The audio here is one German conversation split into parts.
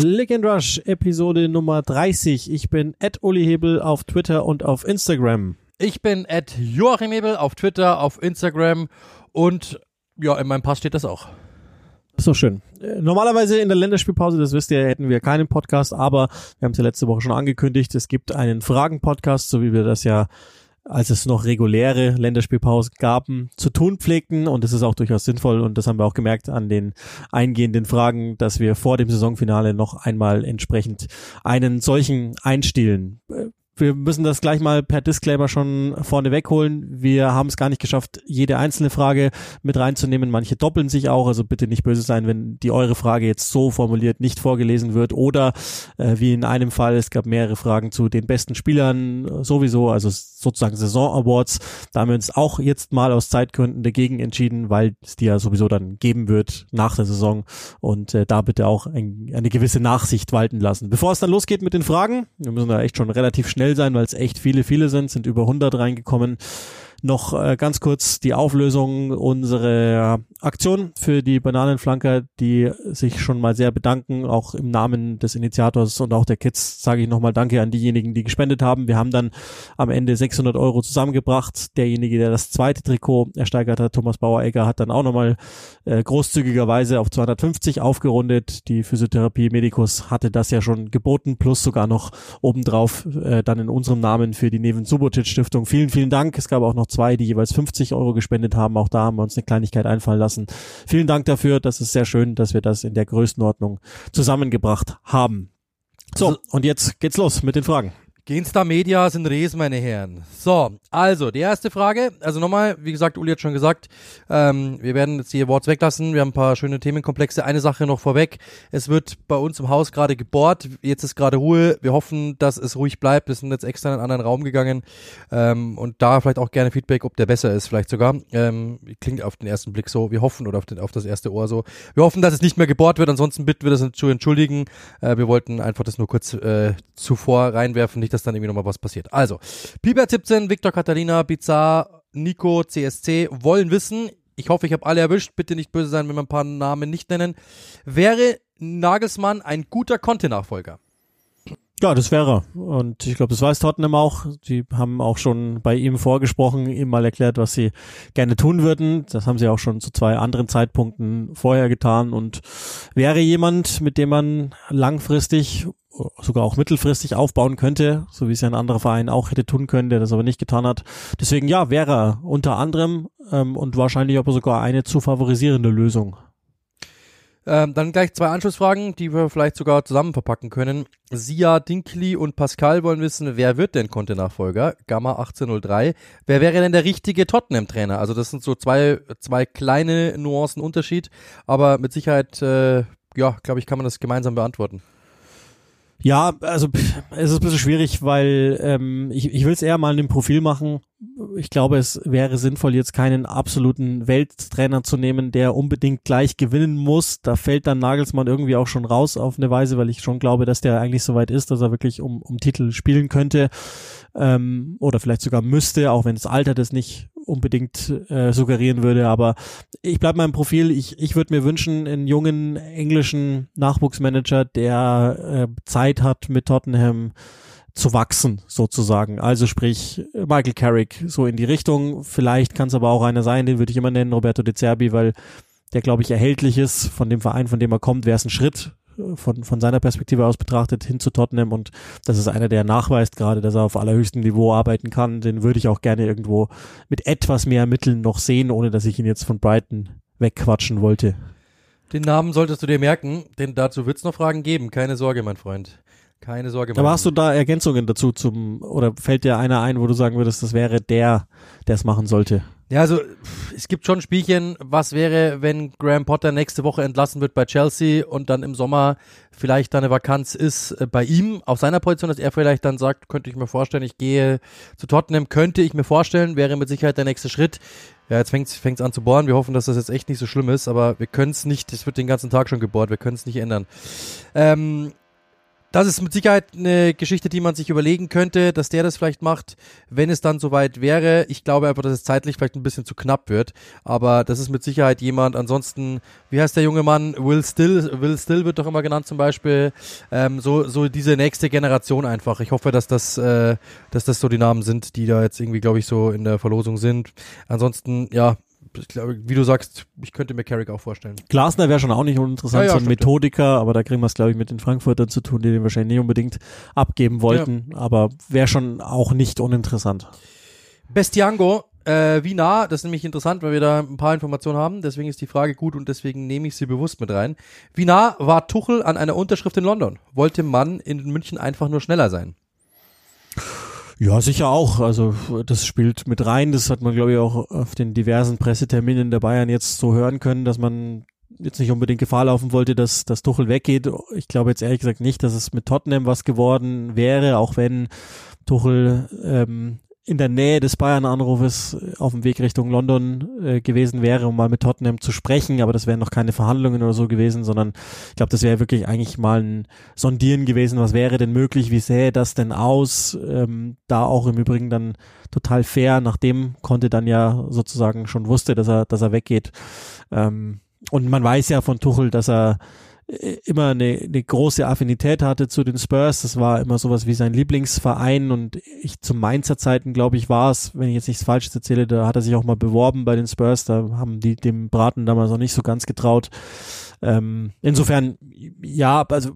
Click and Rush, Episode Nummer 30. Ich bin Ed Uli Hebel auf Twitter und auf Instagram. Ich bin Ed Joachim Hebel auf Twitter, auf Instagram und ja, in meinem Pass steht das auch. Ist doch schön. Äh, Normalerweise in der Länderspielpause, das wisst ihr, hätten wir keinen Podcast, aber wir haben es ja letzte Woche schon angekündigt, es gibt einen Fragen-Podcast, so wie wir das ja, als es noch reguläre Länderspielpausen gaben, zu tun pflegten und das ist auch durchaus sinnvoll und das haben wir auch gemerkt an den eingehenden Fragen, dass wir vor dem Saisonfinale noch einmal entsprechend einen solchen einstielen. Wir müssen das gleich mal per Disclaimer schon vorne wegholen. Wir haben es gar nicht geschafft, jede einzelne Frage mit reinzunehmen. Manche doppeln sich auch, also bitte nicht böse sein, wenn die eure Frage jetzt so formuliert nicht vorgelesen wird oder äh, wie in einem Fall, es gab mehrere Fragen zu den besten Spielern sowieso, also sozusagen Saison Awards. Da haben wir uns auch jetzt mal aus Zeitgründen dagegen entschieden, weil es die ja sowieso dann geben wird nach der Saison und äh, da bitte auch ein, eine gewisse Nachsicht walten lassen. Bevor es dann losgeht mit den Fragen, wir müssen da echt schon relativ schnell sein, weil es echt viele, viele sind, sind über 100 reingekommen. Noch äh, ganz kurz die Auflösung unserer Aktion für die Bananenflanker, die sich schon mal sehr bedanken, auch im Namen des Initiators und auch der Kids sage ich nochmal Danke an diejenigen, die gespendet haben. Wir haben dann am Ende 600 Euro zusammengebracht. Derjenige, der das zweite Trikot ersteigert hat, Thomas Bauer-Egger, hat dann auch nochmal äh, großzügigerweise auf 250 aufgerundet. Die Physiotherapie Medicus hatte das ja schon geboten, plus sogar noch obendrauf äh, dann in unserem Namen für die Neven Subotic Stiftung. Vielen, vielen Dank. Es gab auch noch zwei, die jeweils 50 Euro gespendet haben. Auch da haben wir uns eine Kleinigkeit einfallen lassen. Vielen Dank dafür. Das ist sehr schön, dass wir das in der Größenordnung zusammengebracht haben. So, und jetzt geht's los mit den Fragen. Ginsta Media sind Res, meine Herren. So, also, die erste Frage. Also nochmal, wie gesagt, Uli hat schon gesagt, ähm, wir werden jetzt die Awards weglassen. Wir haben ein paar schöne Themenkomplexe. Eine Sache noch vorweg. Es wird bei uns im Haus gerade gebohrt. Jetzt ist gerade Ruhe. Wir hoffen, dass es ruhig bleibt. Wir sind jetzt extra in einen anderen Raum gegangen. Ähm, und da vielleicht auch gerne Feedback, ob der besser ist, vielleicht sogar. Ähm, klingt auf den ersten Blick so. Wir hoffen, oder auf, den, auf das erste Ohr so. Wir hoffen, dass es nicht mehr gebohrt wird. Ansonsten bitten wir das zu entschuldigen. Äh, wir wollten einfach das nur kurz äh, zuvor reinwerfen. Nicht, dass dann irgendwie nochmal was passiert. Also, Piper 17, Victor Catalina, Bizarre, Nico, CSC wollen wissen, ich hoffe, ich habe alle erwischt, bitte nicht böse sein, wenn wir ein paar Namen nicht nennen, wäre Nagelsmann ein guter Conte-Nachfolger? Ja, das wäre. Und ich glaube, das weiß Tottenham auch. Die haben auch schon bei ihm vorgesprochen, ihm mal erklärt, was sie gerne tun würden. Das haben sie auch schon zu zwei anderen Zeitpunkten vorher getan und wäre jemand, mit dem man langfristig sogar auch mittelfristig aufbauen könnte, so wie es ja ein anderer Verein auch hätte tun können, der das aber nicht getan hat. Deswegen ja, wäre er unter anderem ähm, und wahrscheinlich aber sogar eine zu favorisierende Lösung. Ähm, dann gleich zwei Anschlussfragen, die wir vielleicht sogar zusammen verpacken können. Sia, Dinkley und Pascal wollen wissen, wer wird denn Conte-Nachfolger? Gamma 1803. Wer wäre denn der richtige Tottenham-Trainer? Also das sind so zwei, zwei kleine Nuancen Unterschied, aber mit Sicherheit, äh, ja, glaube ich, kann man das gemeinsam beantworten. Ja, also es ist ein bisschen schwierig, weil ähm, ich, ich will es eher mal in dem Profil machen. Ich glaube, es wäre sinnvoll, jetzt keinen absoluten Welttrainer zu nehmen, der unbedingt gleich gewinnen muss. Da fällt dann Nagelsmann irgendwie auch schon raus auf eine Weise, weil ich schon glaube, dass der eigentlich so weit ist, dass er wirklich um, um Titel spielen könnte ähm, oder vielleicht sogar müsste, auch wenn das Alter das nicht unbedingt äh, suggerieren würde. Aber ich bleibe meinem Profil. Ich, ich würde mir wünschen, einen jungen englischen Nachwuchsmanager, der äh, Zeit hat mit Tottenham zu wachsen, sozusagen. Also sprich, Michael Carrick so in die Richtung. Vielleicht kann es aber auch einer sein, den würde ich immer nennen, Roberto De Zerbi, weil der, glaube ich, erhältlich ist von dem Verein, von dem er kommt, wäre es ein Schritt von, von seiner Perspektive aus betrachtet hin zu Tottenham und das ist einer, der nachweist gerade, dass er auf allerhöchstem Niveau arbeiten kann. Den würde ich auch gerne irgendwo mit etwas mehr Mitteln noch sehen, ohne dass ich ihn jetzt von Brighton wegquatschen wollte. Den Namen solltest du dir merken, denn dazu wird es noch Fragen geben. Keine Sorge, mein Freund. Keine Sorge. Aber hast du da Ergänzungen dazu zum, oder fällt dir einer ein, wo du sagen würdest, das wäre der, der es machen sollte? Ja, also es gibt schon Spielchen, was wäre, wenn Graham Potter nächste Woche entlassen wird bei Chelsea und dann im Sommer vielleicht da eine Vakanz ist äh, bei ihm auf seiner Position, dass er vielleicht dann sagt, könnte ich mir vorstellen, ich gehe zu Tottenham, könnte ich mir vorstellen, wäre mit Sicherheit der nächste Schritt. Ja, jetzt fängt es an zu bohren. Wir hoffen, dass das jetzt echt nicht so schlimm ist, aber wir können es nicht, es wird den ganzen Tag schon gebohrt, wir können es nicht ändern. Ähm, das ist mit Sicherheit eine Geschichte, die man sich überlegen könnte, dass der das vielleicht macht, wenn es dann soweit wäre. Ich glaube einfach, dass es zeitlich vielleicht ein bisschen zu knapp wird. Aber das ist mit Sicherheit jemand. Ansonsten, wie heißt der junge Mann? Will Still, Will Still wird doch immer genannt zum Beispiel. Ähm, so, so diese nächste Generation einfach. Ich hoffe, dass das, äh, dass das so die Namen sind, die da jetzt irgendwie, glaube ich, so in der Verlosung sind. Ansonsten, ja, ich glaube, wie du sagst, ich könnte mir Carrick auch vorstellen. Glasner wäre schon auch nicht uninteressant, Ja, ja, so ein stimmt, Methodiker, aber da kriegen wir es, glaube ich, mit den Frankfurtern zu tun, die den wahrscheinlich nicht unbedingt abgeben wollten, aber wäre schon auch nicht uninteressant. Bestiango, äh, wie nah, das ist nämlich interessant, weil wir da ein paar Informationen haben, deswegen ist die Frage gut und deswegen nehme ich sie bewusst mit rein. Wie nah war Tuchel an einer Unterschrift in London? Wollte man in München einfach nur schneller sein? Ja, sicher auch. Also das spielt mit rein. Das hat man, glaube ich, auch auf den diversen Presseterminen der Bayern jetzt so hören können, dass man jetzt nicht unbedingt Gefahr laufen wollte, dass das Tuchel weggeht. Ich glaube jetzt ehrlich gesagt nicht, dass es mit Tottenham was geworden wäre, auch wenn Tuchel ähm, in der Nähe des Bayern-Anrufes auf dem Weg Richtung London äh, gewesen wäre, um mal mit Tottenham zu sprechen, aber das wären noch keine Verhandlungen oder so gewesen, sondern ich glaube, das wäre wirklich eigentlich mal ein Sondieren gewesen, was wäre denn möglich, wie sähe das denn aus, ähm, da auch im Übrigen dann total fair, nachdem Conte dann ja sozusagen schon wusste, dass er, dass er weggeht. Ähm, und man weiß ja von Tuchel, dass er äh, immer eine, eine große Affinität hatte zu den Spurs. Das war immer sowas wie sein Lieblingsverein und ich zu Mainzer Zeiten, glaube ich, war es, wenn ich jetzt nichts Falsches erzähle, da hat er sich auch mal beworben bei den Spurs. Da haben die dem Braten damals noch nicht so ganz getraut. Ähm, insofern, ja, also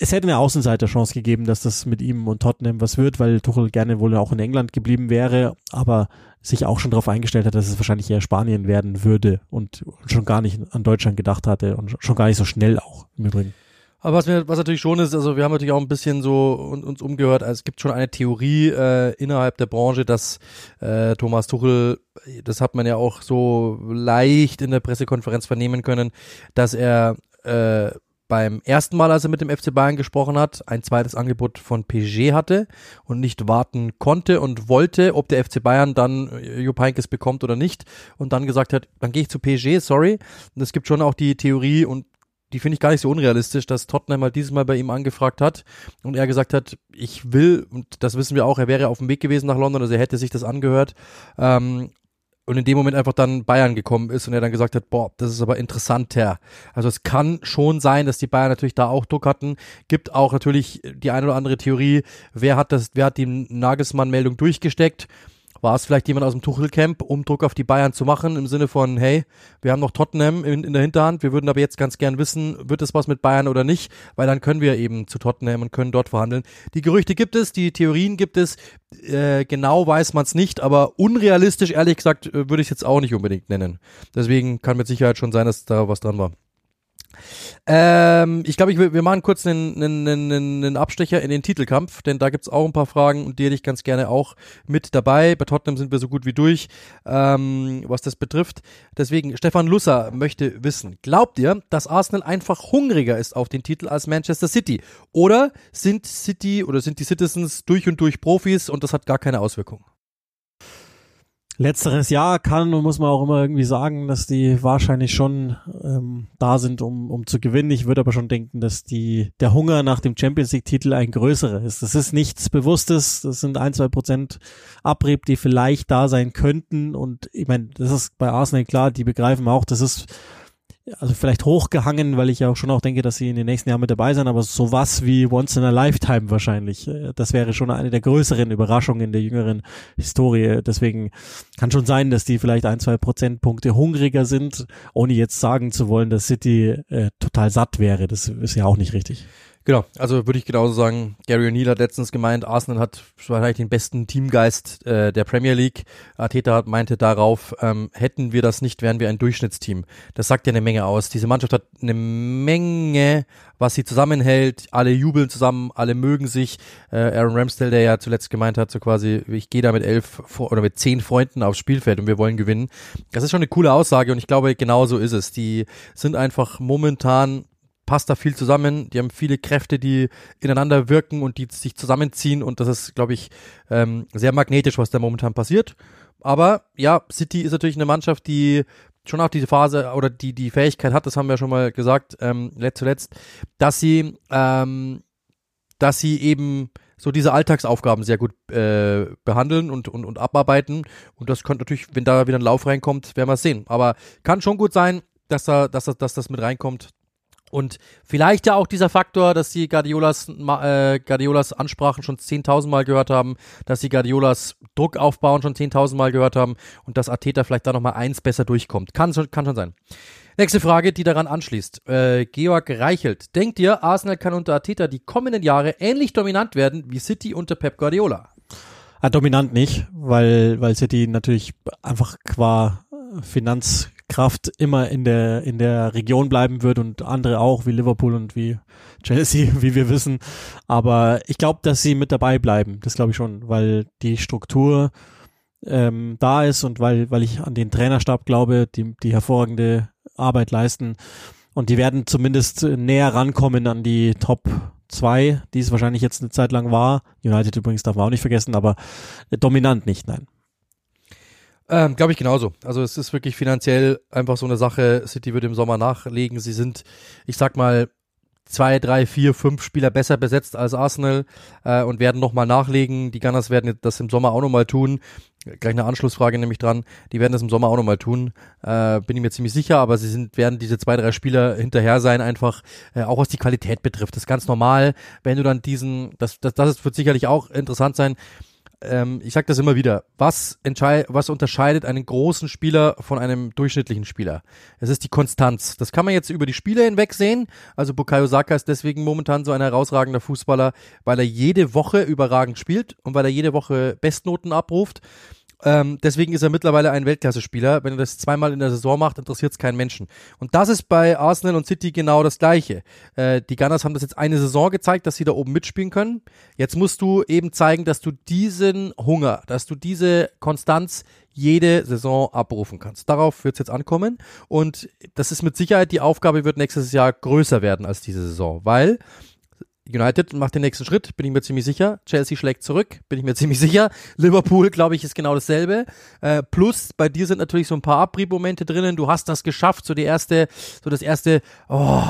es hätte eine Außenseiterchance gegeben, dass das mit ihm und Tottenham was wird, weil Tuchel gerne wohl auch in England geblieben wäre, aber sich auch schon darauf eingestellt hat, dass es wahrscheinlich eher Spanien werden würde und schon gar nicht an Deutschland gedacht hatte und schon gar nicht so schnell auch im Übrigen. Aber was mir, was natürlich schon ist, also wir haben natürlich auch ein bisschen so uns, umgehört, also es gibt schon eine Theorie äh, innerhalb der Branche, dass äh, Thomas Tuchel, das hat man ja auch so leicht in der Pressekonferenz vernehmen können, dass er äh, beim ersten Mal, als er mit dem FC Bayern gesprochen hat, ein zweites Angebot von PSG hatte und nicht warten konnte und wollte, ob der FC Bayern dann äh, Jupp Heynckes bekommt oder nicht und dann gesagt hat, dann gehe ich zu PSG, sorry. Und es gibt schon auch die Theorie und die finde ich gar nicht so unrealistisch, dass Tottenham halt dieses Mal bei ihm angefragt hat und er gesagt hat, ich will, und das wissen wir auch, er wäre auf dem Weg gewesen nach London, also er hätte sich das angehört, ähm, und in dem Moment einfach dann Bayern gekommen ist und er dann gesagt hat, boah, das ist aber interessanter. Also es kann schon sein, dass die Bayern natürlich da auch Druck hatten. Gibt auch natürlich die eine oder andere Theorie, wer hat das, wer hat die Nagelsmann-Meldung durchgesteckt? War es vielleicht jemand aus dem Tuchel-Camp, um Druck auf die Bayern zu machen, im Sinne von, hey, wir haben noch Tottenham in, in der Hinterhand, wir würden aber jetzt ganz gern wissen, wird es was mit Bayern oder nicht, weil dann können wir eben zu Tottenham und können dort verhandeln. Die Gerüchte gibt es, die Theorien gibt es, äh, genau weiß man es nicht, aber unrealistisch, ehrlich gesagt, äh, würde ich es jetzt auch nicht unbedingt nennen. Deswegen kann mit Sicherheit schon sein, dass da was dran war. Ähm, ich glaube, wir machen kurz einen, einen, einen, einen Abstecher in den Titelkampf, denn da gibt's auch ein paar Fragen und die hätte ich ganz gerne auch mit dabei. Bei Tottenham sind wir so gut wie durch, ähm, was das betrifft. Deswegen, Stefan Lusser möchte wissen, glaubt ihr, dass Arsenal einfach hungriger ist auf den Titel als Manchester City? Oder sind City oder sind die Citizens durch und durch Profis und das hat gar keine Auswirkungen? Letzteres Jahr kann und muss man auch immer irgendwie sagen, dass die wahrscheinlich schon ähm, da sind, um, um zu gewinnen. Ich würde aber schon denken, dass die der Hunger nach dem Champions League-Titel ein größerer ist. Das ist nichts Bewusstes, das sind ein, zwei Prozent Abrieb, die vielleicht da sein könnten. Und ich meine, das ist bei Arsenal klar, die begreifen auch, das ist also vielleicht hochgehangen, weil ich ja auch schon auch denke, dass sie in den nächsten Jahren mit dabei sein, aber sowas wie Once in a Lifetime wahrscheinlich. Äh, Das wäre schon eine der größeren Überraschungen der jüngeren Historie. Deswegen kann schon sein, dass die vielleicht ein, zwei Prozentpunkte hungriger sind, ohne jetzt sagen zu wollen, dass City äh, total satt wäre. Das ist ja auch nicht richtig. Genau, also würde ich genauso sagen, Gary O'Neill hat letztens gemeint, Arsenal hat wahrscheinlich den besten Teamgeist äh, der Premier League. Arteta meinte darauf, ähm, hätten wir das nicht, wären wir ein Durchschnittsteam. Das sagt ja eine Menge aus. Diese Mannschaft hat eine Menge, was sie zusammenhält. Alle jubeln zusammen, alle mögen sich. Äh, Aaron Ramsdale, der ja zuletzt gemeint hat, so quasi, ich gehe da mit elf oder mit zehn Freunden aufs Spielfeld und wir wollen gewinnen. Das ist schon eine coole Aussage und ich glaube, genau so ist es. Die sind einfach momentan passt da viel zusammen. Die haben viele Kräfte, die ineinander wirken und die sich zusammenziehen und das ist, glaube ich, ähm, sehr magnetisch, was da momentan passiert. Aber ja, City ist natürlich eine Mannschaft, die schon auch diese Phase oder die, die Fähigkeit hat, das haben wir schon mal gesagt, ähm, zuletzt, dass sie, ähm, dass sie eben so diese Alltagsaufgaben sehr gut äh, behandeln und, und, und abarbeiten. Und das könnte natürlich, wenn da wieder ein Lauf reinkommt, werden wir es sehen. Aber kann schon gut sein, dass da, dass, dass das mit reinkommt. Und vielleicht ja auch dieser Faktor, dass sie Guardiolas, äh, Guardiolas Ansprachen schon 10.000 Mal gehört haben, dass sie Guardiolas Druck aufbauen schon 10.000 Mal gehört haben und dass Ateta vielleicht da nochmal eins besser durchkommt. Kann, kann schon sein. Nächste Frage, die daran anschließt. Äh, Georg Reichelt. Denkt ihr, Arsenal kann unter Ateta die kommenden Jahre ähnlich dominant werden wie City unter Pep Guardiola? Ah, dominant nicht, weil, weil City natürlich einfach qua Finanzkraft immer in der, in der Region bleiben wird und andere auch, wie Liverpool und wie Chelsea, wie wir wissen. Aber ich glaube, dass sie mit dabei bleiben. Das glaube ich schon, weil die Struktur ähm, da ist und weil, weil ich an den Trainerstab glaube, die, die hervorragende Arbeit leisten. Und die werden zumindest näher rankommen an die Top 2, die es wahrscheinlich jetzt eine Zeit lang war. United übrigens darf man auch nicht vergessen, aber dominant nicht, nein. Ähm, Glaube ich genauso. Also es ist wirklich finanziell einfach so eine Sache. City wird im Sommer nachlegen. Sie sind, ich sag mal, zwei, drei, vier, fünf Spieler besser besetzt als Arsenal äh, und werden nochmal nachlegen. Die Gunners werden das im Sommer auch nochmal tun. Gleich eine Anschlussfrage nämlich dran. Die werden das im Sommer auch nochmal tun. Äh, bin ich mir ziemlich sicher, aber sie sind, werden diese zwei, drei Spieler hinterher sein, einfach äh, auch was die Qualität betrifft. Das ist ganz normal, wenn du dann diesen, das, das, das wird sicherlich auch interessant sein ähm, ich sage das immer wieder, was, was unterscheidet einen großen Spieler von einem durchschnittlichen Spieler? Es ist die Konstanz. Das kann man jetzt über die Spiele hinweg sehen. Also Bukayo Saka ist deswegen momentan so ein herausragender Fußballer, weil er jede Woche überragend spielt und weil er jede Woche Bestnoten abruft. Ähm, deswegen ist er mittlerweile ein Weltklasse-Spieler. Wenn er das zweimal in der Saison macht, interessiert es keinen Menschen. Und das ist bei Arsenal und City genau das Gleiche. Äh, die Gunners haben das jetzt eine Saison gezeigt, dass sie da oben mitspielen können. Jetzt musst du eben zeigen, dass du diesen Hunger, dass du diese Konstanz jede Saison abrufen kannst. Darauf wird es jetzt ankommen. Und das ist mit Sicherheit die Aufgabe, wird nächstes Jahr größer werden als diese Saison, weil United macht den nächsten Schritt, bin ich mir ziemlich sicher. Chelsea schlägt zurück, bin ich mir ziemlich sicher. Liverpool, glaube ich, ist genau dasselbe. Äh, plus, bei dir sind natürlich so ein paar Abriebmomente drinnen. Du hast das geschafft, so die erste, so das erste, oh,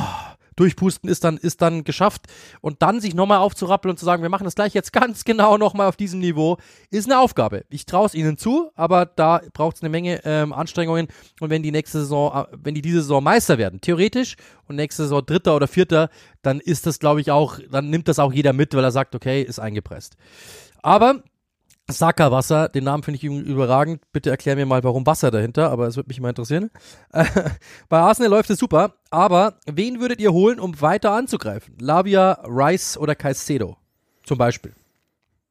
durchpusten ist dann, ist dann geschafft. Und dann sich nochmal aufzurappeln und zu sagen, wir machen das gleich jetzt ganz genau nochmal auf diesem Niveau, ist eine Aufgabe. Ich traue es ihnen zu, aber da braucht es eine Menge ähm, Anstrengungen. Und wenn die nächste Saison, äh, wenn die diese Saison Meister werden, theoretisch, und nächste Saison Dritter oder Vierter, dann ist das, glaube ich, auch, dann nimmt das auch jeder mit, weil er sagt, okay, ist eingepresst. Aber Saka den Namen finde ich überragend. Bitte erklär mir mal, warum Wasser dahinter, aber es würde mich mal interessieren. bei Arsenal läuft es super, aber wen würdet ihr holen, um weiter anzugreifen? Lavia, Rice oder Caicedo? Zum Beispiel.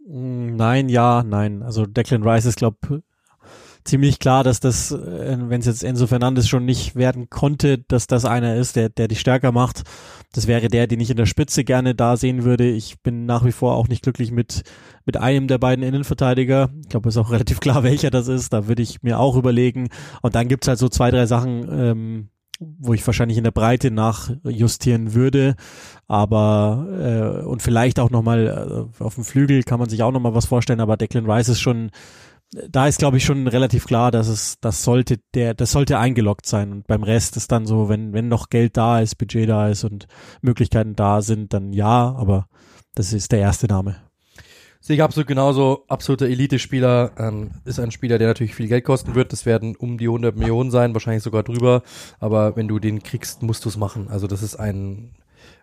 Mm, nein, ja, nein. Also Declan Rice ist, glaube ziemlich klar, dass das, äh, wenn es jetzt Enzo Fernandes schon nicht werden konnte, dass das einer ist, der, der die stärker macht. Das wäre der, den ich in der Spitze gerne da sehen würde. Ich bin nach wie vor auch nicht glücklich mit, mit einem der beiden Innenverteidiger. Ich glaube, es ist auch relativ klar, welcher das ist. Da würde ich mir auch überlegen. Und dann gibt's halt so zwei, drei Sachen, ähm, wo ich wahrscheinlich in der Breite nachjustieren würde, aber äh, und vielleicht auch nochmal äh, auf dem Flügel kann man sich auch nochmal was vorstellen, aber Declan Rice ist schon da ist glaube ich schon relativ klar, dass es das sollte der das sollte eingeloggt sein und beim Rest ist dann so, wenn wenn noch Geld da ist, Budget da ist und Möglichkeiten da sind, dann ja, aber das ist der erste Name. Sehe ich absolut genauso. Absoluter Elite-Spieler ähm, ist ein Spieler, der natürlich viel Geld kosten wird. Das werden um die 100 Millionen sein, wahrscheinlich sogar drüber. Aber wenn du den kriegst, musst du es machen. Also das ist ein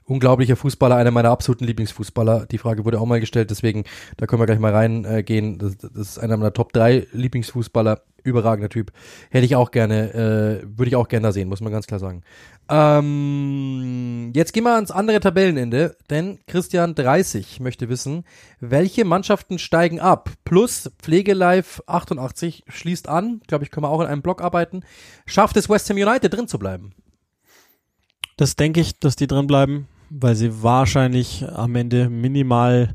unglaublicher Fußballer, einer meiner absoluten Lieblingsfußballer. Die Frage wurde auch mal gestellt, deswegen, da können wir gleich mal reingehen. Äh, das, das ist einer meiner Top 3 Lieblingsfußballer. Überragender Typ. Hätte ich auch gerne, äh, würde ich auch gerne da sehen, muss man ganz klar sagen. Ähm, jetzt gehen wir ans andere Tabellenende, denn Christian 30 möchte wissen, welche Mannschaften steigen ab? Plus Pflegelife 88 schließt an, glaube ich, können wir auch in einem Block arbeiten. Schafft es West Ham United drin zu bleiben? Das denke ich, dass die drin bleiben weil sie wahrscheinlich am Ende minimal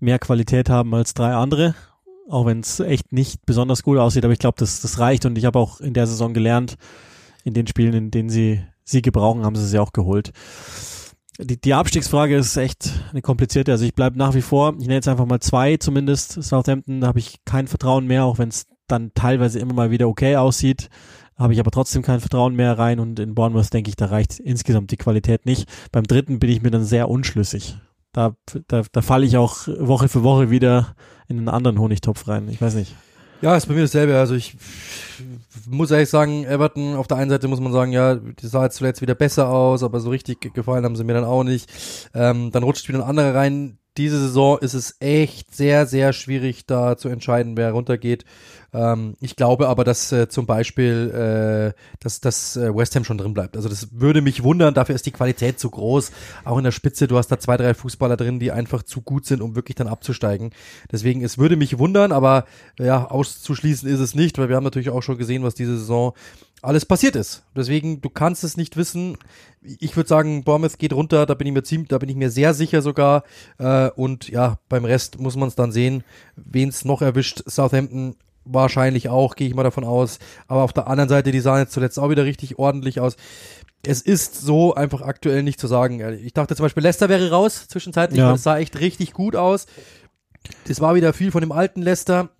mehr Qualität haben als drei andere. Auch wenn es echt nicht besonders gut aussieht, aber ich glaube, das, das reicht und ich habe auch in der Saison gelernt, in den Spielen, in denen sie sie gebrauchen, haben sie sie auch geholt. Die, die Abstiegsfrage ist echt eine komplizierte. Also ich bleibe nach wie vor, ich nenne jetzt einfach mal zwei zumindest. Southampton, da habe ich kein Vertrauen mehr, auch wenn es dann teilweise immer mal wieder okay aussieht. Habe ich aber trotzdem kein Vertrauen mehr rein und in Bournemouth denke ich, da reicht insgesamt die Qualität nicht. Beim dritten bin ich mir dann sehr unschlüssig. Da, da, da falle ich auch Woche für Woche wieder in einen anderen Honigtopf rein. Ich weiß nicht. Ja, ist bei mir dasselbe. Also ich muss ehrlich sagen, Everton, auf der einen Seite muss man sagen, ja, die sah jetzt zuletzt wieder besser aus, aber so richtig gefallen haben sie mir dann auch nicht. Ähm, dann rutscht wieder ein anderer rein. Diese Saison ist es echt sehr, sehr schwierig, da zu entscheiden, wer runtergeht. Ähm, ich glaube aber, dass äh, zum Beispiel, äh, dass, dass äh, West Ham schon drin bleibt. Also das würde mich wundern, dafür ist die Qualität zu groß. Auch in der Spitze, du hast da zwei, drei Fußballer drin, die einfach zu gut sind, um wirklich dann abzusteigen. Deswegen, es würde mich wundern, aber ja, auszuschließen ist es nicht, weil wir haben natürlich auch schon gesehen, was diese Saison alles passiert ist. Deswegen, du kannst es nicht wissen. Ich würde sagen, Bournemouth geht runter, da bin ich mir ziemlich, da bin ich mir sehr sicher sogar. Äh, und ja, beim Rest muss man es dann sehen, wen es noch erwischt. Southampton wahrscheinlich auch, gehe ich mal davon aus. Aber auf der anderen Seite, die sahen jetzt zuletzt auch wieder richtig ordentlich aus. Es ist so einfach aktuell nicht zu sagen. Ich dachte zum Beispiel, Leicester wäre raus zwischenzeitlich, ja. es sah echt richtig gut aus. Das war wieder viel von dem alten Leicester.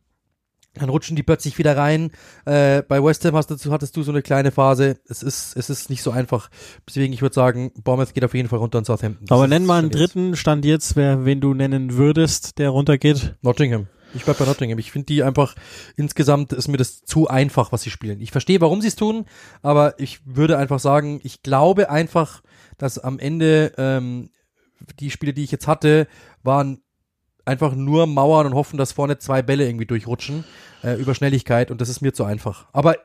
Dann rutschen die plötzlich wieder rein. Äh, bei West Ham hast du, hattest du so eine kleine Phase. Es ist, es ist nicht so einfach. Deswegen, ich würde sagen, Bournemouth geht auf jeden Fall runter und Southampton. Das Aber nenn mal einen dritten Stand jetzt, wer, wen du nennen würdest, der runtergeht. Nottingham. Ich bleib bei Nottingham. Ich finde die einfach, insgesamt ist mir das zu einfach, was sie spielen. Ich verstehe, warum sie es tun, aber ich würde einfach sagen, ich glaube einfach, dass am Ende ähm, die Spiele, die ich jetzt hatte, waren einfach nur mauern und hoffen, dass vorne zwei Bälle irgendwie durchrutschen äh, über Schnelligkeit und das ist mir zu einfach. Aber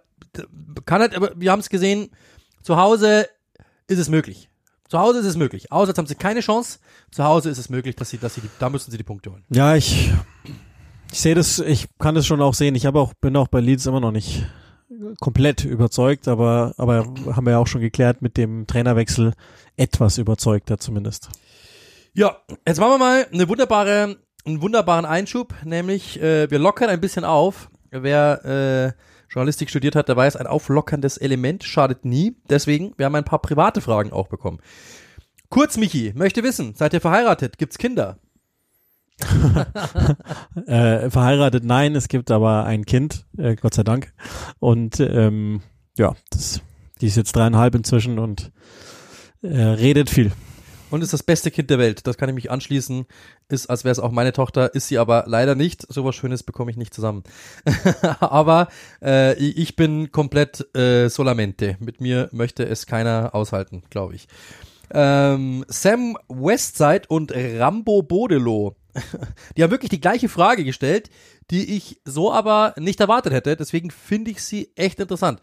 kann halt, aber wir haben es gesehen, zu Hause ist es möglich. Zu Hause ist es möglich. Auswärts haben sie keine Chance. Zu Hause ist es möglich, dass sie, dass sie, die, da müssen sie die Punkte holen. Ja, ich, ich sehe das, ich kann das schon auch sehen. Ich habe auch, bin auch bei Leeds immer noch nicht komplett überzeugt, aber, aber haben wir ja auch schon geklärt mit dem Trainerwechsel etwas überzeugter zumindest. Ja, jetzt machen wir mal eine wunderbare einen wunderbaren Einschub, nämlich äh, wir lockern ein bisschen auf. Wer äh, Journalistik studiert hat, der weiß, ein auflockerndes Element schadet nie. Deswegen, wir haben ein paar private Fragen auch bekommen. Kurz, Michi, möchte wissen, seid ihr verheiratet? Gibt's Kinder? äh, verheiratet nein, es gibt aber ein Kind, äh, Gott sei Dank. Und ähm, ja, das, die ist jetzt dreieinhalb inzwischen und äh, redet viel und ist das beste Kind der Welt. Das kann ich mich anschließen. Ist, als wäre es auch meine Tochter, ist sie aber leider nicht. So was Schönes bekomme ich nicht zusammen. aber äh, ich bin komplett äh, solamente. Mit mir möchte es keiner aushalten, glaube ich. Ähm, Sam Westside und Rambo Bodelo. die haben wirklich die gleiche Frage gestellt, die ich so aber nicht erwartet hätte. Deswegen finde ich sie echt interessant.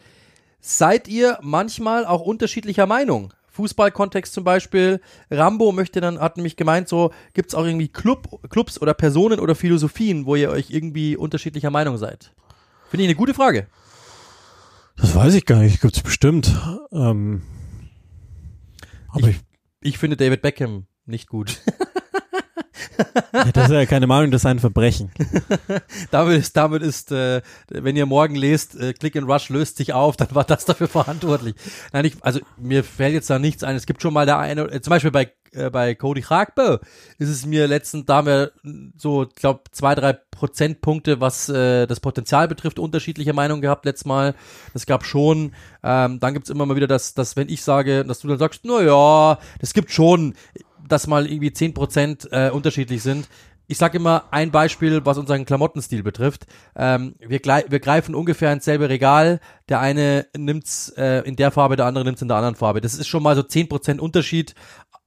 Seid ihr manchmal auch unterschiedlicher Meinung? Fußballkontext zum Beispiel. Rambo möchte dann, hat nämlich gemeint, so gibt es auch irgendwie Club, Clubs oder Personen oder Philosophien, wo ihr euch irgendwie unterschiedlicher Meinung seid. Finde ich eine gute Frage. Das weiß ich gar nicht, gibt's bestimmt. Ähm, aber ich, ich, ich finde David Beckham nicht gut. Ja, das ist ja keine Meinung, das ist ein Verbrechen. damit ist, damit ist, äh, wenn ihr morgen lest, äh, Click and Rush löst sich auf, dann war das dafür verantwortlich. Nein, ich, also mir fällt jetzt da nichts ein. Es gibt schon mal der eine, äh, zum Beispiel bei äh, bei Cody Chagbe ist es mir letztens, da haben wir so, glaube zwei, drei Prozentpunkte, was äh, das Potenzial betrifft, unterschiedliche Meinungen gehabt letztes Mal. Das gab schon. Ähm, dann gibt's immer mal wieder, dass, dass wenn ich sage, dass du dann sagst, na ja, das gibt schon dass mal irgendwie zehn Prozent äh, unterschiedlich sind. Ich sage immer ein Beispiel, was unseren Klamottenstil betrifft. Ähm, wir, wir greifen ungefähr ins selbe Regal. Der eine nimmt's äh, in der Farbe, der andere nimmt's in der anderen Farbe. Das ist schon mal so zehn Prozent Unterschied.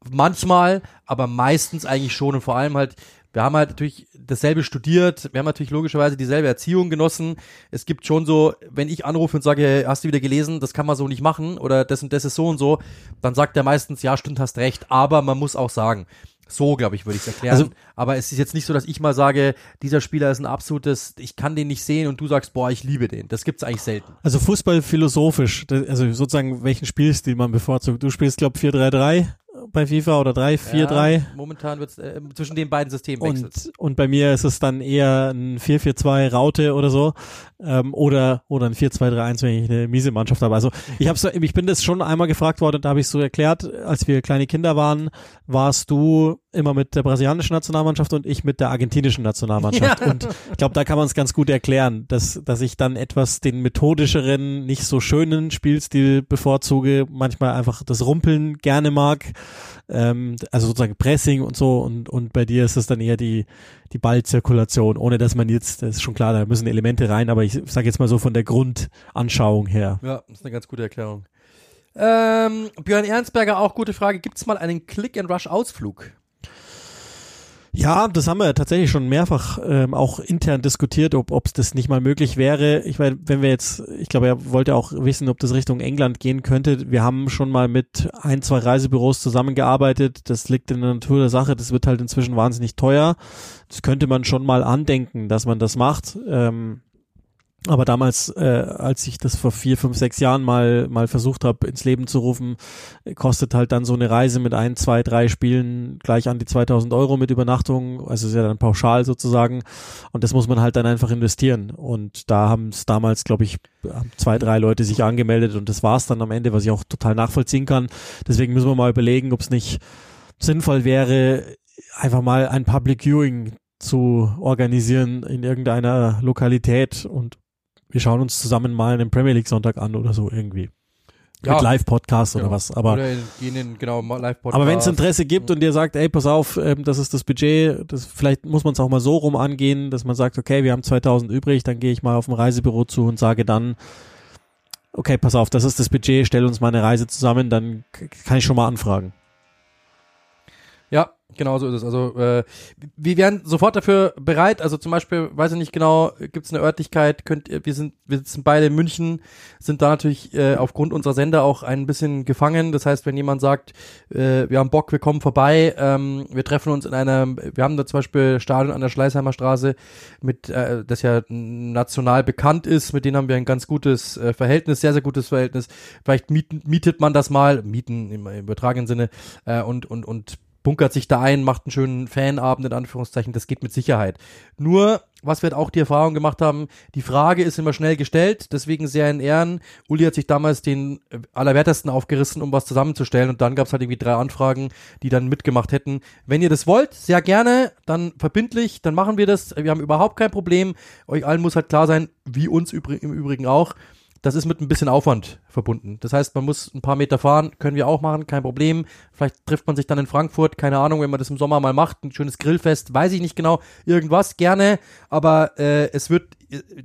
Manchmal, aber meistens eigentlich schon und vor allem halt wir haben halt natürlich dasselbe studiert, wir haben natürlich logischerweise dieselbe Erziehung genossen. Es gibt schon so, wenn ich anrufe und sage, hast du wieder gelesen, das kann man so nicht machen oder das und das ist so und so, dann sagt er meistens, ja, stimmt, hast recht, aber man muss auch sagen, so, glaube ich, würde ich es erklären. Also, aber es ist jetzt nicht so, dass ich mal sage, dieser Spieler ist ein absolutes, ich kann den nicht sehen und du sagst, boah, ich liebe den. Das gibt's eigentlich selten. Also Fußball philosophisch, also sozusagen welchen Spielstil man bevorzugt. Du spielst, glaube 4-3-3 bei FIFA oder 3, 4, ja, 3. Momentan wird es äh, zwischen den beiden Systemen wechselt. Und, und bei mir ist es dann eher ein 4, 4, 2 Raute oder so. Ähm, oder, oder ein 4, 2, 3, 1, wenn ich eine miese Mannschaft habe. Also ich habe so, ich bin das schon einmal gefragt worden und da habe ich so erklärt, als wir kleine Kinder waren, warst du immer mit der brasilianischen Nationalmannschaft und ich mit der argentinischen Nationalmannschaft. Ja. Und ich glaube, da kann man es ganz gut erklären, dass, dass ich dann etwas den methodischeren, nicht so schönen Spielstil bevorzuge, manchmal einfach das Rumpeln gerne mag, ähm, also sozusagen Pressing und so und, und bei dir ist es dann eher die, die Ballzirkulation, ohne dass man jetzt, das ist schon klar, da müssen Elemente rein, aber ich sage jetzt mal so von der Grundanschauung her. Ja, das ist eine ganz gute Erklärung. Ähm, Björn Ernstberger, auch gute Frage. Gibt es mal einen Click-and-Rush-Ausflug? Ja, das haben wir tatsächlich schon mehrfach ähm, auch intern diskutiert, ob es das nicht mal möglich wäre. Ich meine, wenn wir jetzt, ich glaube, er wollte auch wissen, ob das Richtung England gehen könnte. Wir haben schon mal mit ein, zwei Reisebüros zusammengearbeitet. Das liegt in der Natur der Sache. Das wird halt inzwischen wahnsinnig teuer. Das könnte man schon mal andenken, dass man das macht. Ähm, aber damals, äh, als ich das vor vier, fünf, sechs Jahren mal mal versucht habe ins Leben zu rufen, kostet halt dann so eine Reise mit ein, zwei, drei Spielen gleich an die 2000 Euro mit Übernachtung. Also ist ja dann pauschal sozusagen. Und das muss man halt dann einfach investieren. Und da haben es damals, glaube ich, zwei, drei Leute sich angemeldet und das war's dann am Ende, was ich auch total nachvollziehen kann. Deswegen müssen wir mal überlegen, ob es nicht sinnvoll wäre, einfach mal ein Public Viewing zu organisieren in irgendeiner Lokalität und wir schauen uns zusammen mal einen Premier League Sonntag an oder so irgendwie. Ja. Mit Live-Podcast oder Ja. was. Aber, Oder in, genau, Live-Podcast. aber wenn es Interesse gibt und ihr sagt, ey, pass auf, ähm, das ist das Budget, das, vielleicht muss man es auch mal so rum angehen, dass man sagt, okay, wir haben 2000 übrig, dann gehe ich mal auf ein Reisebüro zu und sage dann, okay, pass auf, das ist das Budget, stell uns mal eine Reise zusammen, dann kann ich schon mal anfragen. Ja, genau so ist es. Also äh, wir wären sofort dafür bereit. Also zum Beispiel, weiß ich nicht genau, gibt es eine Örtlichkeit, könnt ihr, wir sind, wir sitzen beide in München, sind da natürlich äh, aufgrund unserer Sender auch ein bisschen gefangen. Das heißt, wenn jemand sagt, äh, wir haben Bock, wir kommen vorbei, ähm, wir treffen uns in einer, wir haben da zum Beispiel Stadion an der Schleißheimer Straße, mit, äh, das ja national bekannt ist, mit denen haben wir ein ganz gutes äh, Verhältnis, sehr, sehr gutes Verhältnis. Vielleicht mieten, mietet man das mal, mieten im, im übertragenen Sinne, äh, und, und, und bunkert sich da ein, macht einen schönen Fanabend in Anführungszeichen, das geht mit Sicherheit. Nur, was wir auch die Erfahrung gemacht haben, die Frage ist immer schnell gestellt, deswegen sehr in Ehren. Uli hat sich damals den äh, Allerwertesten aufgerissen, um was zusammenzustellen und dann gab es halt irgendwie drei Anfragen, die dann mitgemacht hätten. Wenn ihr das wollt, sehr gerne, dann verbindlich, dann machen wir das. Wir haben überhaupt kein Problem. Euch allen muss halt klar sein, wie uns im Übrigen auch, das ist mit ein bisschen Aufwand verbunden. Das heißt, man muss ein paar Meter fahren, können wir auch machen, kein Problem. Vielleicht trifft man sich dann in Frankfurt, keine Ahnung, wenn man das im Sommer mal macht, ein schönes Grillfest, weiß ich nicht genau, irgendwas, gerne, aber äh, es wird,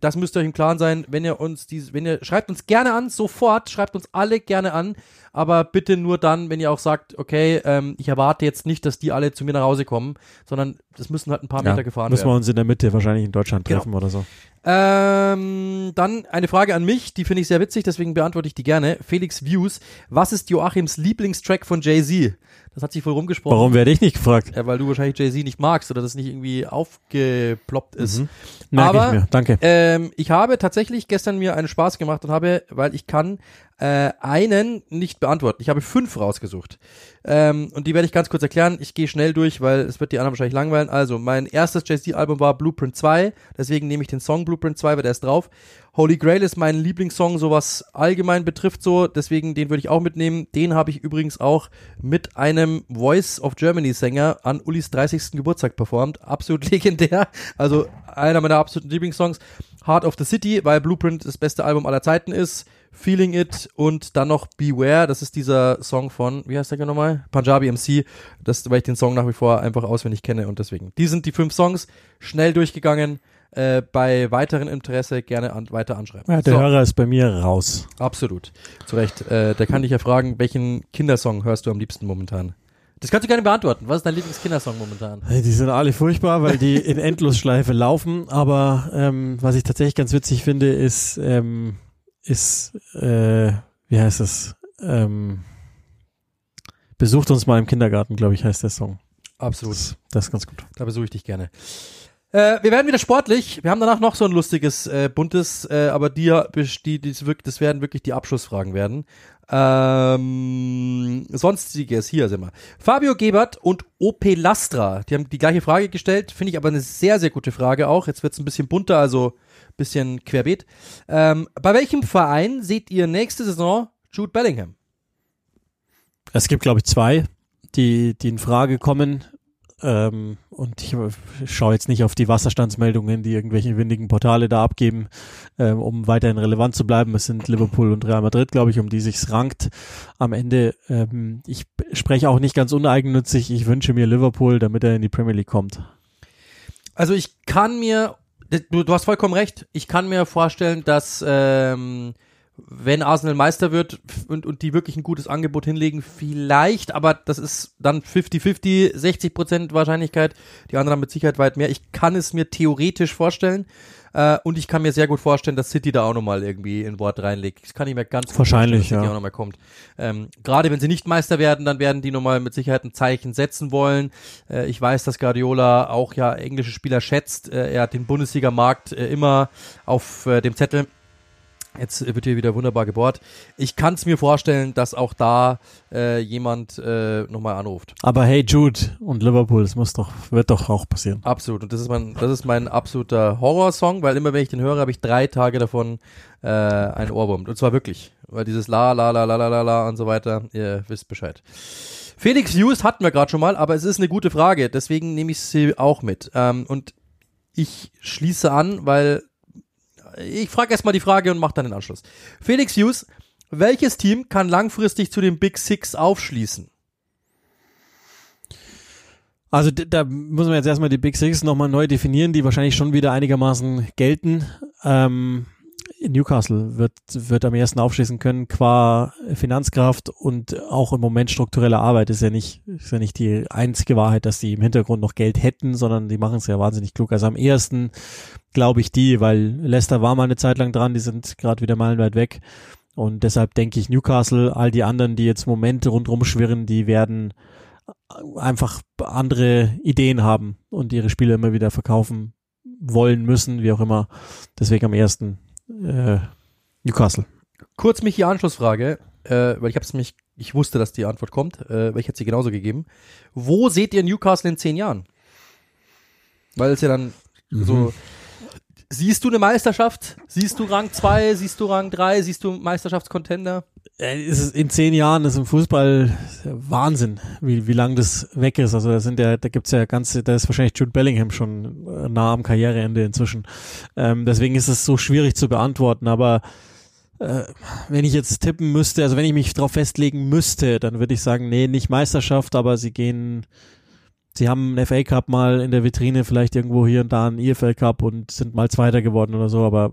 das müsst ihr euch im Klaren sein, wenn ihr uns diese, wenn ihr, schreibt uns gerne an, sofort, schreibt uns alle gerne an, aber bitte nur dann, wenn ihr auch sagt, okay, ähm, ich erwarte jetzt nicht, dass die alle zu mir nach Hause kommen, sondern das müssen halt ein paar Meter gefahren müssen werden. wir uns in der Mitte wahrscheinlich in Deutschland Genau. treffen oder so. Ähm, dann eine Frage an mich, die finde ich sehr witzig, deswegen beantworte ich die gerne. Felix Views, was ist Joachims Lieblingstrack von Jay-Z? Das hat sich wohl rumgesprochen. Warum werde ich nicht gefragt? Ja, weil du wahrscheinlich Jay-Z nicht magst oder das nicht irgendwie aufgeploppt ist. Mhm. Merke Aber- ich mir. Danke. Ähm, ich habe tatsächlich gestern mir einen Spaß gemacht und habe, weil ich kann, äh, einen nicht beantworten. Ich habe fünf rausgesucht. Ähm, und die werde ich ganz kurz erklären. Ich gehe schnell durch, weil es wird die anderen wahrscheinlich langweilen. Also, mein erstes Jay-Z-Album war Blueprint 2. Deswegen nehme ich den Song Blueprint 2, weil der ist drauf. Holy Grail ist mein Lieblingssong, so was allgemein betrifft so. Deswegen den würde ich auch mitnehmen. Den habe ich übrigens auch mit einem Voice of Germany Sänger an Ulis 30. Geburtstag performt. Absolut legendär. Also einer meiner absoluten Lieblingssongs. Heart of the City, weil Blueprint das beste Album aller Zeiten ist. Feeling It und dann noch Beware, das ist dieser Song von, wie heißt der genau nochmal? Punjabi MC, das, weil ich den Song nach wie vor einfach auswendig kenne und deswegen. Die sind die fünf Songs, schnell durchgegangen, äh, bei weiteren Interesse gerne an, weiter anschreiben. Ja, der so, Hörer ist bei mir raus. absolut, zu Recht. Äh, der kann dich ja fragen, welchen Kindersong hörst du am liebsten momentan? Das kannst du gerne beantworten. Was ist dein Lieblingskindersong momentan? Die sind alle furchtbar, weil die in Endlosschleife laufen. Aber ähm, was ich tatsächlich ganz witzig finde, ist, ähm, ist, äh, wie heißt es? Ähm, besucht uns mal im Kindergarten, glaube ich, heißt der Song. Absolut. Das, das ist ganz gut. Da besuche ich dich gerne. Äh, wir werden wieder sportlich. Wir haben danach noch so ein lustiges, äh, buntes, äh, aber die, die, die, das, werden wirklich die Abschlussfragen werden. Ähm, sonstiges, hier sind wir. Fabio Gebert und OP Lastra, die haben die gleiche Frage gestellt, finde ich aber eine sehr, sehr gute Frage auch. Jetzt wird es ein bisschen bunter, also bisschen querbeet. Ähm, bei welchem Verein seht ihr nächste Saison Jude Bellingham? Es gibt, glaube ich, zwei, die, die in Frage kommen. Ähm, und ich schaue jetzt nicht auf die Wasserstandsmeldungen, die irgendwelche windigen Portale da abgeben, ähm, um weiterhin relevant zu bleiben. Es sind Liverpool und Real Madrid, glaube ich, um die sich's rankt. Am Ende, ähm, ich spreche auch nicht ganz uneigennützig. Ich wünsche mir Liverpool, damit er in die Premier League kommt. Also ich kann mir, du, du hast vollkommen recht, ich kann mir vorstellen, dass ähm, wenn Arsenal Meister wird und, und die wirklich ein gutes Angebot hinlegen, vielleicht, aber das ist dann 50-50, 60 Prozent Wahrscheinlichkeit, die anderen mit Sicherheit weit mehr. Ich kann es mir theoretisch vorstellen äh, und ich kann mir sehr gut vorstellen, dass City da auch nochmal irgendwie ein Wort reinlegt. Das kann ich mir ganz Wahrscheinlich, dass City auch nochmal kommt. Ähm, Gerade wenn sie nicht Meister werden, dann werden die nochmal mit Sicherheit ein Zeichen setzen wollen. Äh, ich weiß, dass Guardiola auch ja englische Spieler schätzt. Äh, er hat den Bundesliga-Markt äh, immer auf äh, dem Zettel. Jetzt wird hier wieder wunderbar gebohrt. Ich kann es mir vorstellen, dass auch da äh, jemand äh, nochmal anruft. Aber hey Jude und Liverpool, das muss doch, wird doch auch passieren. Absolut. Und das ist mein, das ist mein absoluter Horrorsong, weil immer wenn ich den höre, habe ich drei Tage davon äh, einen Ohrwurm. Und zwar wirklich. Weil dieses La, La, La, La, La, La, La und so weiter, ihr wisst Bescheid. Felix Hughes hatten wir gerade schon mal, aber es ist eine gute Frage, deswegen nehme ich sie auch mit. Ähm, und ich schließe an, weil ich frage erstmal die Frage und mache dann den Anschluss. Felix Hughes, welches Team kann langfristig zu den Big Six aufschließen? Also da muss man jetzt erstmal die Big Six nochmal neu definieren, die wahrscheinlich schon wieder einigermaßen gelten. Ähm, Newcastle wird, wird am ersten aufschließen können qua Finanzkraft und auch im Moment strukturelle Arbeit ist ja nicht, ist ja nicht die einzige Wahrheit, dass die im Hintergrund noch Geld hätten, sondern die machen es ja wahnsinnig klug. Also am ersten glaube ich die, weil Leicester war mal eine Zeit lang dran, die sind gerade wieder meilenweit weg. Und deshalb denke ich Newcastle, all die anderen, die jetzt Momente rundherum schwirren, die werden einfach andere Ideen haben und ihre Spiele immer wieder verkaufen wollen müssen, wie auch immer. Deswegen am ersten äh, Newcastle. Kurz mich die Anschlussfrage, äh, weil ich habe es mich, ich wusste, dass die Antwort kommt, äh, weil ich hätte sie genauso gegeben. Wo seht ihr Newcastle in zehn Jahren? Weil es ja dann so. Siehst du eine Meisterschaft? Siehst du Rang 2? Siehst du Rang 3? Siehst du Meisterschaftscontender? Äh, in zehn Jahren ist im Fußball Wahnsinn, wie, wie lang das weg ist. Also da sind ja, da gibt's ja ganze, da ist wahrscheinlich Jude Bellingham schon äh, nah am Karriereende inzwischen. Ähm, deswegen ist es so schwierig zu beantworten, aber äh, wenn ich jetzt tippen müsste, also wenn ich mich darauf festlegen müsste, dann würde ich sagen, nee, nicht Meisterschaft, aber sie gehen, sie haben einen FA Cup mal in der Vitrine, vielleicht irgendwo hier und da einen EFL Cup und sind mal Zweiter geworden oder so, aber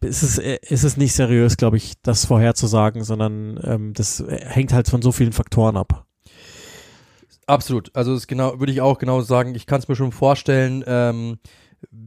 es ist, es nicht seriös, glaube ich, das vorherzusagen, sondern ähm, das hängt halt von so vielen Faktoren ab. Absolut. Also das genau würde ich auch genau sagen. Ich kann es mir schon vorstellen. Ähm,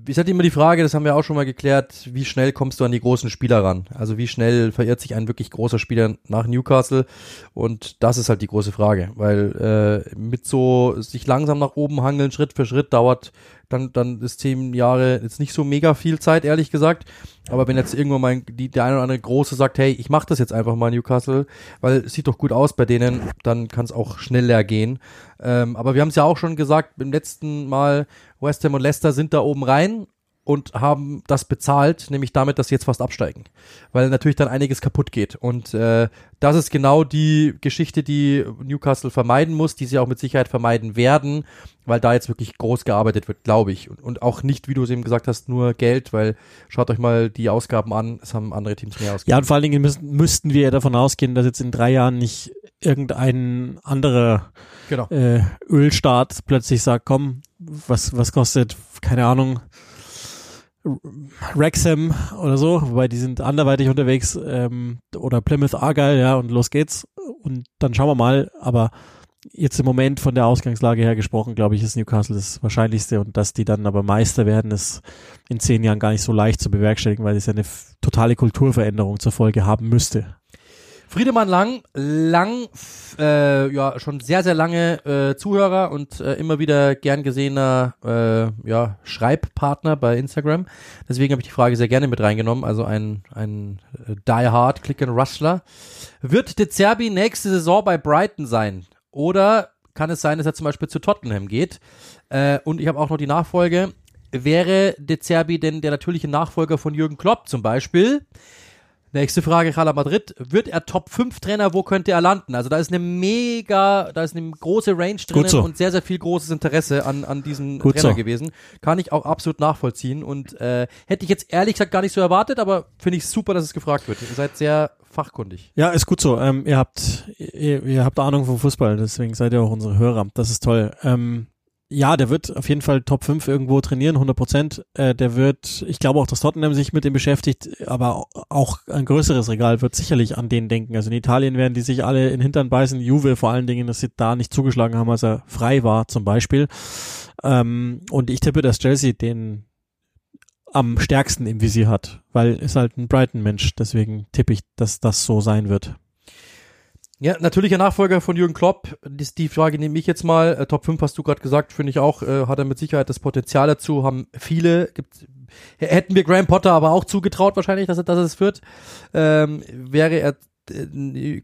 ist halt immer die Frage, das haben wir auch schon mal geklärt, wie schnell kommst du an die großen Spieler ran? Also wie schnell verirrt sich ein wirklich großer Spieler nach Newcastle? Und das ist halt die große Frage, weil äh, mit so sich langsam nach oben hangeln, Schritt für Schritt dauert dann, dann ist zehn Jahre jetzt nicht so mega viel Zeit, ehrlich gesagt. Aber wenn jetzt irgendwann mal die, der eine oder andere Große sagt, hey, ich mach das jetzt einfach mal Newcastle, weil es sieht doch gut aus bei denen, dann kann es auch schneller gehen. Ähm, aber wir haben es ja auch schon gesagt, beim letzten Mal, West Ham und Leicester sind da oben rein und haben das bezahlt, nämlich damit, dass sie jetzt fast absteigen, weil natürlich dann einiges kaputt geht. Und äh, das ist genau die Geschichte, die Newcastle vermeiden muss, die sie auch mit Sicherheit vermeiden werden, weil da jetzt wirklich groß gearbeitet wird, glaube ich. Und, und auch nicht, wie du es eben gesagt hast, nur Geld, weil schaut euch mal die Ausgaben an, es haben andere Teams mehr ausgegeben. Ja, und vor allen Dingen müssten wir ja davon ausgehen, dass jetzt in drei Jahren nicht irgendein anderer Genau. äh, Ölstaat plötzlich sagt, komm, was, was kostet, keine Ahnung, Wrexham oder so, wobei die sind anderweitig unterwegs, ähm, oder Plymouth Argyle, ja, und los geht's. Und dann schauen wir mal, aber jetzt im Moment von der Ausgangslage her gesprochen, glaube ich, ist Newcastle das Wahrscheinlichste und dass die dann aber Meister werden, ist in zehn Jahren gar nicht so leicht zu bewerkstelligen, weil es ja eine totale Kulturveränderung zur Folge haben müsste. Friedemann Lang, lang, äh, ja, schon sehr, sehr lange äh, Zuhörer und äh, immer wieder gern gesehener äh, ja, Schreibpartner bei Instagram. Deswegen habe ich die Frage sehr gerne mit reingenommen. Also ein, ein äh, Die Hard Click and Rustler. Wird De Zerbi nächste Saison bei Brighton sein? Oder kann es sein, dass er zum Beispiel zu Tottenham geht? Äh, und ich habe auch noch die Nachfolge. Wäre De Zerbi denn der natürliche Nachfolger von Jürgen Klopp zum Beispiel? Nächste Frage, Real Madrid. Wird er Top 5 Trainer? Wo könnte er landen? Also da ist eine mega, da ist eine große Range drin so. und sehr, sehr viel großes Interesse an, an diesem Gut Trainer so. gewesen. Kann ich auch absolut nachvollziehen und äh, hätte ich jetzt ehrlich gesagt gar nicht so erwartet, aber finde ich super, dass es gefragt wird. Ihr seid sehr fachkundig. Ja, ist gut so. Ähm, ihr habt ihr, ihr habt Ahnung vom Fußball, deswegen seid ihr auch unsere Hörer. Das ist toll. Ähm, ja, der wird auf jeden Fall Top 5 irgendwo trainieren, 100 Prozent. Äh, der wird, ich glaube auch, dass Tottenham sich mit dem beschäftigt, aber auch ein größeres Regal wird sicherlich an den denken. Also in Italien werden die sich alle in den Hintern beißen. Juve vor allen Dingen, dass sie da nicht zugeschlagen haben, als er frei war zum Beispiel. Ähm, und ich tippe, dass Chelsea den am stärksten im Visier hat, weil ist halt ein Brighton-Mensch. Deswegen tippe ich, dass das so sein wird. Ja, natürlicher Nachfolger von Jürgen Klopp. Die, Frage nehme ich jetzt mal. Äh, Top 5 hast du gerade gesagt, finde ich auch, äh, hat er mit Sicherheit das Potenzial dazu, haben viele, gibt, hätten wir Graham Potter aber auch zugetraut wahrscheinlich, dass er, dass es wird. Ähm, wäre er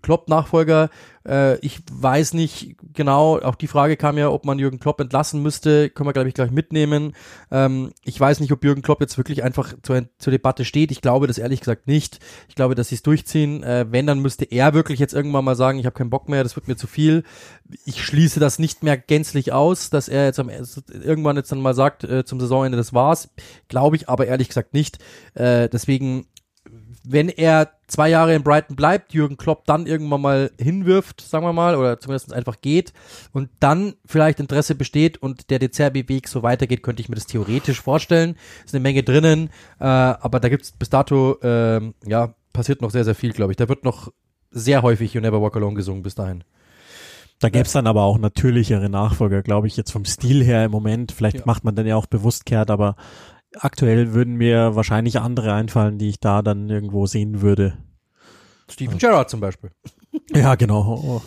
Klopp-Nachfolger, äh, ich weiß nicht genau, auch die Frage kam ja, ob man Jürgen Klopp entlassen müsste, können wir glaube ich gleich mitnehmen. Ähm, ich weiß nicht, ob Jürgen Klopp jetzt wirklich einfach zur, zur Debatte steht. Ich glaube das ehrlich gesagt nicht. Ich glaube, dass sie es durchziehen. Äh, wenn, dann müsste er wirklich jetzt irgendwann mal sagen, ich habe keinen Bock mehr, das wird mir zu viel. Ich schließe das nicht mehr gänzlich aus, dass er jetzt am, irgendwann jetzt dann mal sagt, äh, zum Saisonende, das war's. Glaube ich aber ehrlich gesagt nicht. Äh, deswegen wenn er zwei Jahre in Brighton bleibt, Jürgen Klopp dann irgendwann mal hinwirft, sagen wir mal, oder zumindest einfach geht und dann vielleicht Interesse besteht und der Dezerbi-Weg so weitergeht, könnte ich mir das theoretisch vorstellen. Ist eine Menge drinnen, äh, aber da gibt's bis dato, ähm, ja, passiert noch sehr, sehr viel, glaube ich. Da wird noch sehr häufig You Never Walk Alone gesungen bis dahin. Da gäbe es dann aber auch natürlichere Nachfolger, glaube ich, jetzt vom Stil her im Moment. Vielleicht Ja. macht man dann ja auch bewusst kehrt, aber aktuell würden mir wahrscheinlich andere einfallen, die ich da dann irgendwo sehen würde. Steven Gerrard zum Beispiel. Ja, genau. Oh.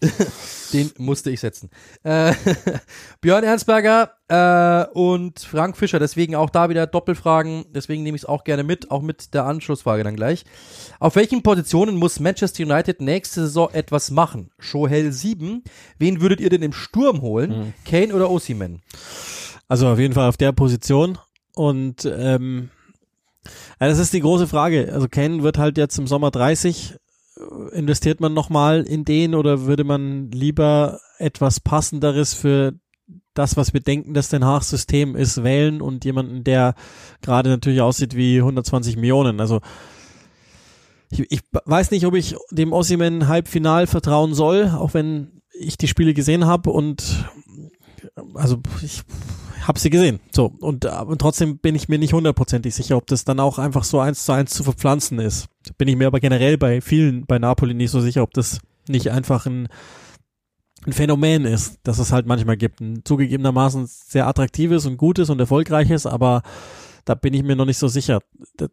Den musste ich setzen. Äh, Björn Ernstberger äh, und Frank Fischer, deswegen auch da wieder Doppelfragen, deswegen nehme ich es auch gerne mit, auch mit der Anschlussfrage dann gleich. Auf welchen Positionen muss Manchester United nächste Saison etwas machen? Shohel 7, wen würdet ihr denn im Sturm holen? Kane oder Osimhen? Also auf jeden Fall auf der Position. Und ähm, ja, das ist die große Frage. Also Kane wird halt jetzt im Sommer 30. Investiert man nochmal in den oder würde man lieber etwas passenderes für das, was wir denken, dass Den Haag System ist, wählen und jemanden, der gerade natürlich aussieht wie 120 Millionen. Also ich, ich weiß nicht, ob ich dem Ossiman Halbfinal vertrauen soll, auch wenn ich die Spiele gesehen habe und also ich habe sie gesehen. So und, äh, und trotzdem bin ich mir nicht hundertprozentig sicher, ob das dann auch einfach so eins zu eins zu verpflanzen ist. Bin ich mir aber generell bei vielen bei Napoli nicht so sicher, ob das nicht einfach ein ein Phänomen ist, dass es halt manchmal gibt. Ein zugegebenermaßen sehr attraktives und gutes und erfolgreiches, aber da bin ich mir noch nicht so sicher.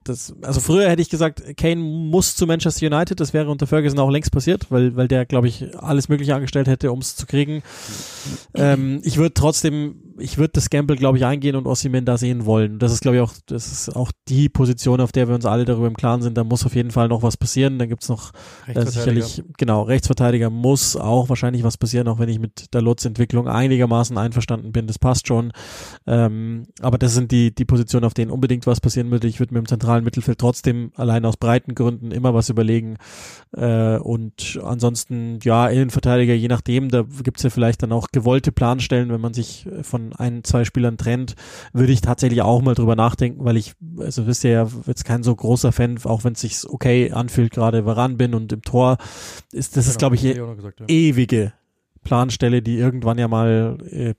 Das, also früher hätte ich gesagt, Kane muss zu Manchester United, das wäre unter Ferguson auch längst passiert, weil, weil der, glaube ich, alles Mögliche angestellt hätte, um es zu kriegen. Ähm, ich würde trotzdem, ich würde das Gamble, glaube ich, eingehen und Ossiman da sehen wollen. Das ist, glaube ich, auch, das ist auch die Position, auf der wir uns alle darüber im Klaren sind. Da muss auf jeden Fall noch was passieren. Dann gibt's noch äh, sicherlich, genau, Rechtsverteidiger muss auch wahrscheinlich was passieren, auch wenn ich mit der Lutz-Entwicklung einigermaßen einverstanden bin. Das passt schon. Ähm, aber das sind die, die Positionen, auf denen unbedingt was passieren würde. Ich würde mir im zentralen Mittelfeld trotzdem allein aus breiten Gründen immer was überlegen. Äh, und ansonsten, ja, Innenverteidiger, je nachdem, da gibt's ja vielleicht dann auch gewollte Planstellen, wenn man sich von ein, zwei Spielern trennt, würde ich tatsächlich auch mal drüber nachdenken, weil ich, also wisst ihr ja, jetzt kein so großer Fan, auch wenn es sich okay anfühlt, gerade Varan bin und im Tor, ist, das ist, glaube ich, Genau, gesagt, ja. ewige Planstelle, die irgendwann ja mal äh,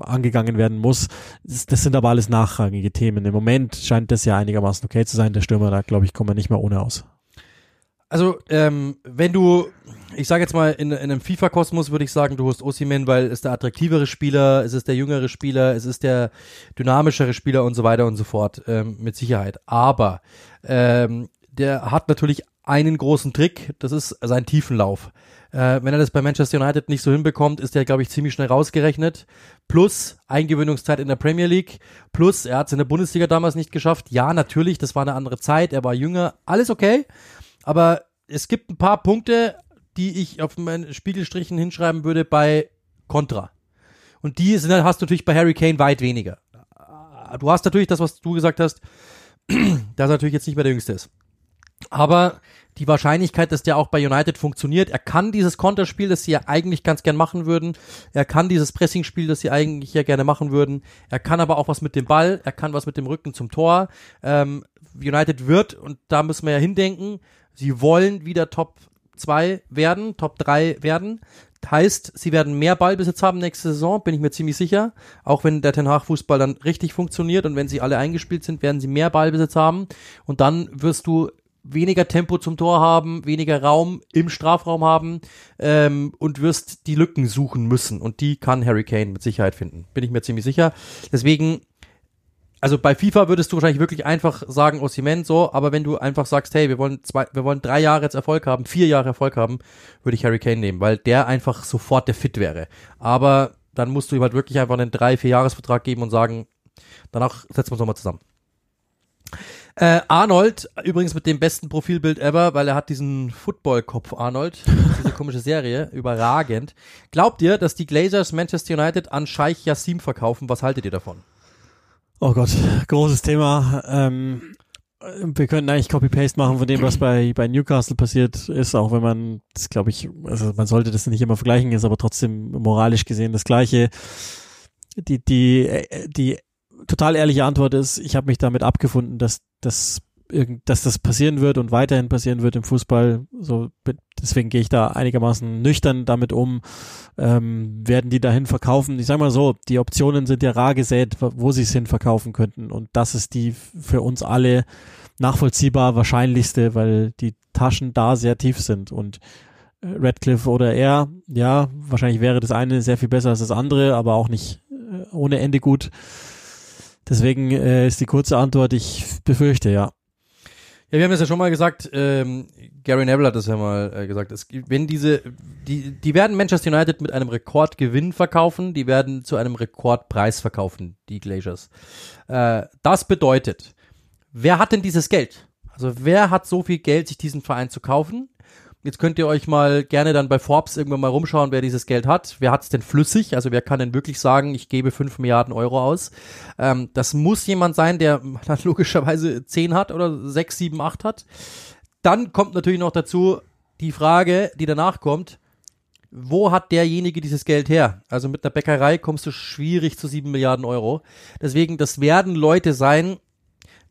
angegangen werden muss. Das, das sind aber alles nachrangige Themen. Im Moment scheint das ja einigermaßen okay zu sein. Der Stürmer, da glaube ich, kommen wir nicht mehr ohne aus. Also, ähm, wenn du, ich sage jetzt mal, in, in einem FIFA-Kosmos würde ich sagen, du hast Osimhen, weil es der attraktivere Spieler, es ist der jüngere Spieler, es ist der dynamischere Spieler und so weiter und so fort, ähm, mit Sicherheit. Aber ähm, der hat natürlich einen großen Trick, das ist sein Tiefenlauf. Äh, wenn er das bei Manchester United nicht so hinbekommt, ist er, glaube ich, ziemlich schnell rausgerechnet. Plus Eingewöhnungszeit in der Premier League. Plus er hat es in der Bundesliga damals nicht geschafft. Ja, natürlich, das war eine andere Zeit, er war jünger, alles okay. Aber es gibt ein paar Punkte, die ich auf meinen Spiegelstrichen hinschreiben würde bei Contra. Und die sind, hast du natürlich bei Harry Kane weit weniger. Du hast natürlich das, was du gesagt hast, dass er natürlich jetzt nicht mehr der Jüngste ist. Aber die Wahrscheinlichkeit, dass der auch bei United funktioniert, er kann dieses Konterspiel, das sie ja eigentlich ganz gern machen würden, er kann dieses Pressingspiel, das sie eigentlich ja gerne machen würden, er kann aber auch was mit dem Ball, er kann was mit dem Rücken zum Tor. Ähm, United wird, und da müssen wir ja hindenken, sie wollen wieder Top 2 werden, Top 3 werden. Heißt, sie werden mehr Ballbesitz haben nächste Saison, bin ich mir ziemlich sicher. Auch wenn der Ten Hag Fußball dann richtig funktioniert und wenn sie alle eingespielt sind, werden sie mehr Ballbesitz haben. Und dann wirst du weniger Tempo zum Tor haben, weniger Raum im Strafraum haben ähm, und wirst die Lücken suchen müssen. Und die kann Harry Kane mit Sicherheit finden. Bin ich mir ziemlich sicher. Deswegen, also bei FIFA würdest du wahrscheinlich wirklich einfach sagen, Osimhen so, aber wenn du einfach sagst, hey, wir wollen zwei, wir wollen drei Jahre jetzt Erfolg haben, vier Jahre Erfolg haben, würde ich Harry Kane nehmen, weil der einfach sofort der Fit wäre. Aber dann musst du ihm halt wirklich einfach einen drei, vier Jahresvertrag geben und sagen, danach setzen wir uns nochmal zusammen. Äh, Arnold, übrigens mit dem besten Profilbild ever, weil er hat diesen Football-Kopf Arnold, diese komische Serie, überragend. Glaubt ihr, dass die Glazers Manchester United an Scheich Yassim verkaufen? Was haltet ihr davon? Oh Gott, großes Thema. Ähm, wir könnten eigentlich Copy-Paste machen von dem, was bei, bei Newcastle passiert ist, auch wenn man, das glaube ich, also man sollte das nicht immer vergleichen, ist aber trotzdem moralisch gesehen das Gleiche. Die, die, die total ehrliche Antwort ist, ich habe mich damit abgefunden, dass das dass das passieren wird und weiterhin passieren wird im Fußball. So, deswegen gehe ich da einigermaßen nüchtern damit um. Ähm, werden die dahin verkaufen? Ich sage mal so, die Optionen sind ja rar gesät, wo sie es hin verkaufen könnten. Und das ist die für uns alle nachvollziehbar wahrscheinlichste, weil die Taschen da sehr tief sind. Und äh, Redcliffe oder er, ja, wahrscheinlich wäre das eine sehr viel besser als das andere, aber auch nicht äh, ohne Ende gut. Deswegen äh, ist die kurze Antwort, ich befürchte, ja. Ja, wir haben das ja schon mal gesagt, ähm, Gary Neville hat das ja mal äh, gesagt, es, wenn diese, die, die werden Manchester United mit einem Rekordgewinn verkaufen, die werden zu einem Rekordpreis verkaufen, die Glaciers. Äh, das bedeutet, wer hat denn dieses Geld? Also wer hat so viel Geld, sich diesen Verein zu kaufen? Jetzt könnt ihr euch mal gerne dann bei Forbes irgendwann mal rumschauen, wer dieses Geld hat. Wer hat es denn flüssig? Also wer kann denn wirklich sagen, ich gebe 5 Milliarden Euro aus? Ähm, das muss jemand sein, der logischerweise 10 hat oder 6, 7, 8 hat. Dann kommt natürlich noch dazu die Frage, die danach kommt, wo hat derjenige dieses Geld her? Also mit einer Bäckerei kommst du schwierig zu 7 Milliarden Euro. Deswegen, das werden Leute sein,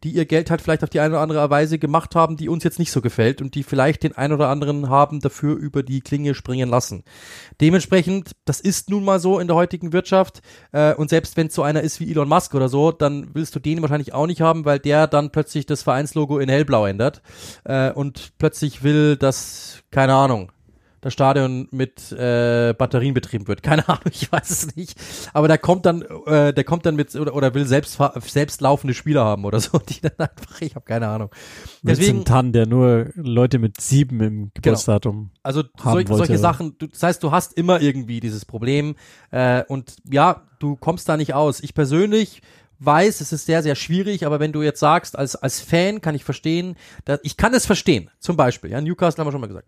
die ihr Geld halt vielleicht auf die eine oder andere Weise gemacht haben, die uns jetzt nicht so gefällt und die vielleicht den einen oder anderen haben dafür über die Klinge springen lassen. Dementsprechend, das ist nun mal so in der heutigen Wirtschaft äh, und selbst wenn es so einer ist wie Elon Musk oder so, dann willst du den wahrscheinlich auch nicht haben, weil der dann plötzlich das Vereinslogo in hellblau ändert äh, und plötzlich will, dass, keine Ahnung, das Stadion mit äh, Batterien betrieben wird. Keine Ahnung, ich weiß es nicht. Aber der kommt dann, äh, der kommt dann mit oder, oder will selbst selbst laufende Spieler haben oder so, die dann einfach, ich habe keine Ahnung. Deswegen Tan, der nur Leute mit sieben im genau. Geburtsdatum. Genau. Also sol solche Sachen. Du, das heißt, du hast immer irgendwie dieses Problem äh, und ja, du kommst da nicht aus. Ich persönlich weiß, es ist sehr, sehr schwierig, aber wenn du jetzt sagst, als, als Fan kann ich verstehen, dass, ich kann es verstehen. Zum Beispiel, ja, Newcastle haben wir schon mal gesagt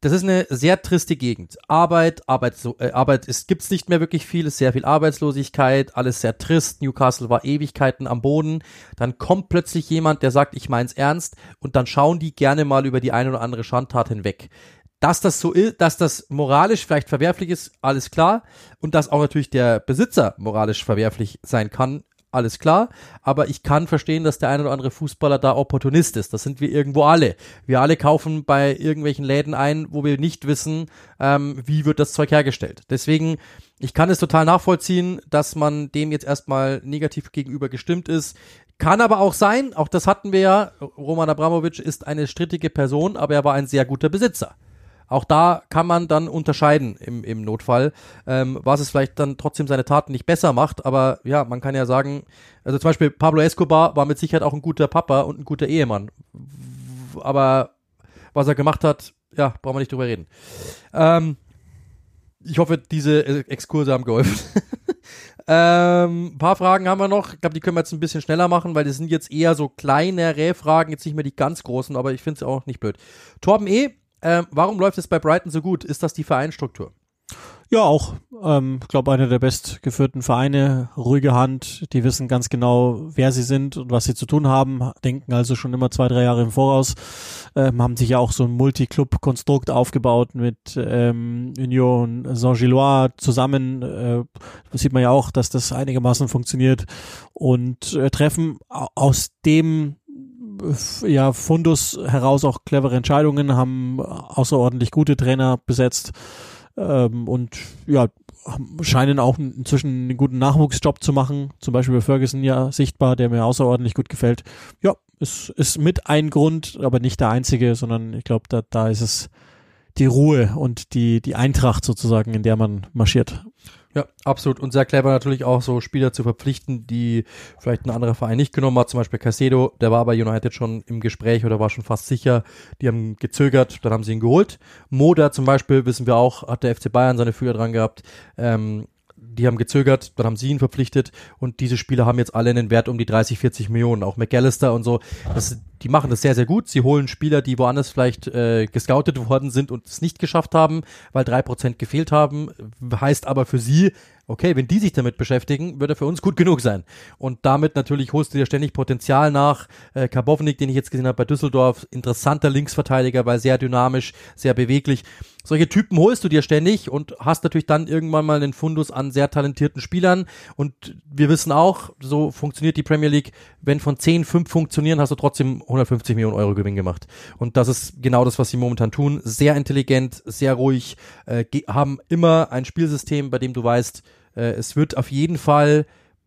das ist eine sehr triste Gegend. Arbeit, Arbeit, äh, Arbeit ist, gibt's nicht mehr wirklich viel, ist sehr viel Arbeitslosigkeit, alles sehr trist. Newcastle war Ewigkeiten am Boden. Dann kommt plötzlich jemand, der sagt, ich mein's ernst, und dann schauen die gerne mal über die eine oder andere Schandtat hinweg. Dass das so ist, dass das moralisch vielleicht verwerflich ist, alles klar. Und dass auch natürlich der Besitzer moralisch verwerflich sein kann, alles klar, aber ich kann verstehen, dass der ein oder andere Fußballer da Opportunist ist. Das sind wir irgendwo alle. Wir alle kaufen bei irgendwelchen Läden ein, wo wir nicht wissen, ähm, wie wird das Zeug hergestellt. Deswegen, ich kann es total nachvollziehen, dass man dem jetzt erstmal negativ gegenüber gestimmt ist. Kann aber auch sein, auch das hatten wir ja, Roman Abramovic ist eine strittige Person, aber er war ein sehr guter Besitzer. Auch da kann man dann unterscheiden im, im Notfall, ähm, was es vielleicht dann trotzdem seine Taten nicht besser macht. Aber ja, man kann ja sagen, also zum Beispiel Pablo Escobar war mit Sicherheit auch ein guter Papa und ein guter Ehemann. Aber was er gemacht hat, ja, brauchen wir nicht drüber reden. Ähm, ich hoffe, diese Exkurse haben geholfen. ähm, ein paar Fragen haben wir noch. Ich glaube, die können wir jetzt ein bisschen schneller machen, weil das sind jetzt eher so kleinere Fragen, jetzt nicht mehr die ganz großen, aber ich finde es auch nicht blöd. Torben E., ähm, warum läuft es bei Brighton so gut? Ist das die Vereinsstruktur? Ja, auch. Ähm, ich glaube, einer der bestgeführten Vereine, ruhige Hand, die wissen ganz genau, wer sie sind und was sie zu tun haben, denken also schon immer zwei, drei Jahre im Voraus, ähm, haben sich ja auch so ein Multi-Club-Konstrukt aufgebaut mit ähm, Union Saint-Gillois zusammen. Äh, sieht man ja auch, dass das einigermaßen funktioniert und äh, treffen aus dem ja, Fundus heraus auch clevere Entscheidungen, haben außerordentlich gute Trainer besetzt ähm, und ja, scheinen auch inzwischen einen guten Nachwuchsjob zu machen. Zum Beispiel bei Ferguson ja sichtbar, der mir außerordentlich gut gefällt. Ja, ist, ist mit ein Grund, aber nicht der einzige, sondern ich glaube, da, da ist es die Ruhe und die, die Eintracht sozusagen, in der man marschiert. Ja, absolut. Und sehr clever natürlich auch so Spieler zu verpflichten, die vielleicht ein anderer Verein nicht genommen hat. Zum Beispiel Casedo, der war bei United schon im Gespräch oder war schon fast sicher. Die haben gezögert, dann haben sie ihn geholt. Moda zum Beispiel, wissen wir auch, hat der FC Bayern seine Fühler dran gehabt. Ähm, die haben gezögert, dann haben sie ihn verpflichtet und diese Spieler haben jetzt alle einen Wert um die 30, 40 Millionen, auch McAllister und so. Das, die machen das sehr, sehr gut. Sie holen Spieler, die woanders vielleicht äh, gescoutet worden sind und es nicht geschafft haben, weil drei Prozent gefehlt haben. Heißt aber für sie, okay, wenn die sich damit beschäftigen, wird er für uns gut genug sein. Und damit natürlich holst du dir ständig Potenzial nach. Äh, Karbovnik, den ich jetzt gesehen habe bei Düsseldorf, interessanter Linksverteidiger, weil sehr dynamisch, sehr beweglich. Solche Typen holst du dir ständig und hast natürlich dann irgendwann mal einen Fundus an sehr talentierten Spielern. Und wir wissen auch, so funktioniert die Premier League. Wenn von 10, 5 funktionieren, hast du trotzdem 150 Millionen Euro Gewinn gemacht. Und das ist genau das, was sie momentan tun. Sehr intelligent, sehr ruhig, äh, haben immer ein Spielsystem, bei dem du weißt, äh, es wird auf jeden Fall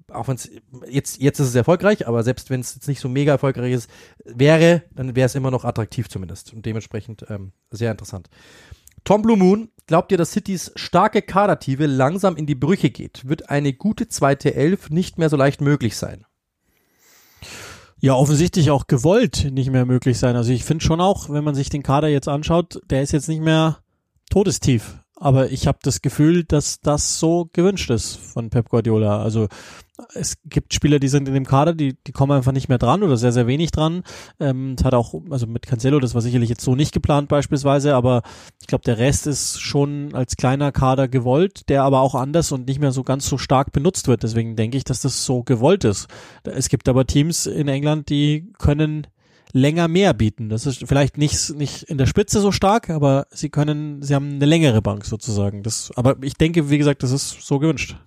auch wenn es jetzt jetzt ist es erfolgreich, aber selbst wenn es jetzt nicht so mega erfolgreich ist, wäre, dann wäre es immer noch attraktiv zumindest und dementsprechend ähm, sehr interessant. Tom Blue Moon, glaubt ihr, dass Citys starke Kadertive langsam in die Brüche geht? Wird eine gute zweite Elf nicht mehr so leicht möglich sein? Ja, offensichtlich auch gewollt nicht mehr möglich sein. Also ich finde schon auch, wenn man sich den Kader jetzt anschaut, der ist jetzt nicht mehr todestief aber ich habe das Gefühl, dass das so gewünscht ist von Pep Guardiola. Also es gibt Spieler, die sind in dem Kader, die, die kommen einfach nicht mehr dran oder sehr, sehr wenig dran. Ähm, hat auch, also mit Cancelo, das war sicherlich jetzt so nicht geplant beispielsweise, aber ich glaube, der Rest ist schon als kleiner Kader gewollt, der aber auch anders und nicht mehr so ganz so stark benutzt wird. Deswegen denke ich, dass das so gewollt ist. Es gibt aber Teams in England, die können länger mehr bieten. Das ist vielleicht nicht, nicht in der Spitze so stark, aber sie können, sie haben eine längere Bank sozusagen. Das, aber ich denke, wie gesagt, das ist so gewünscht.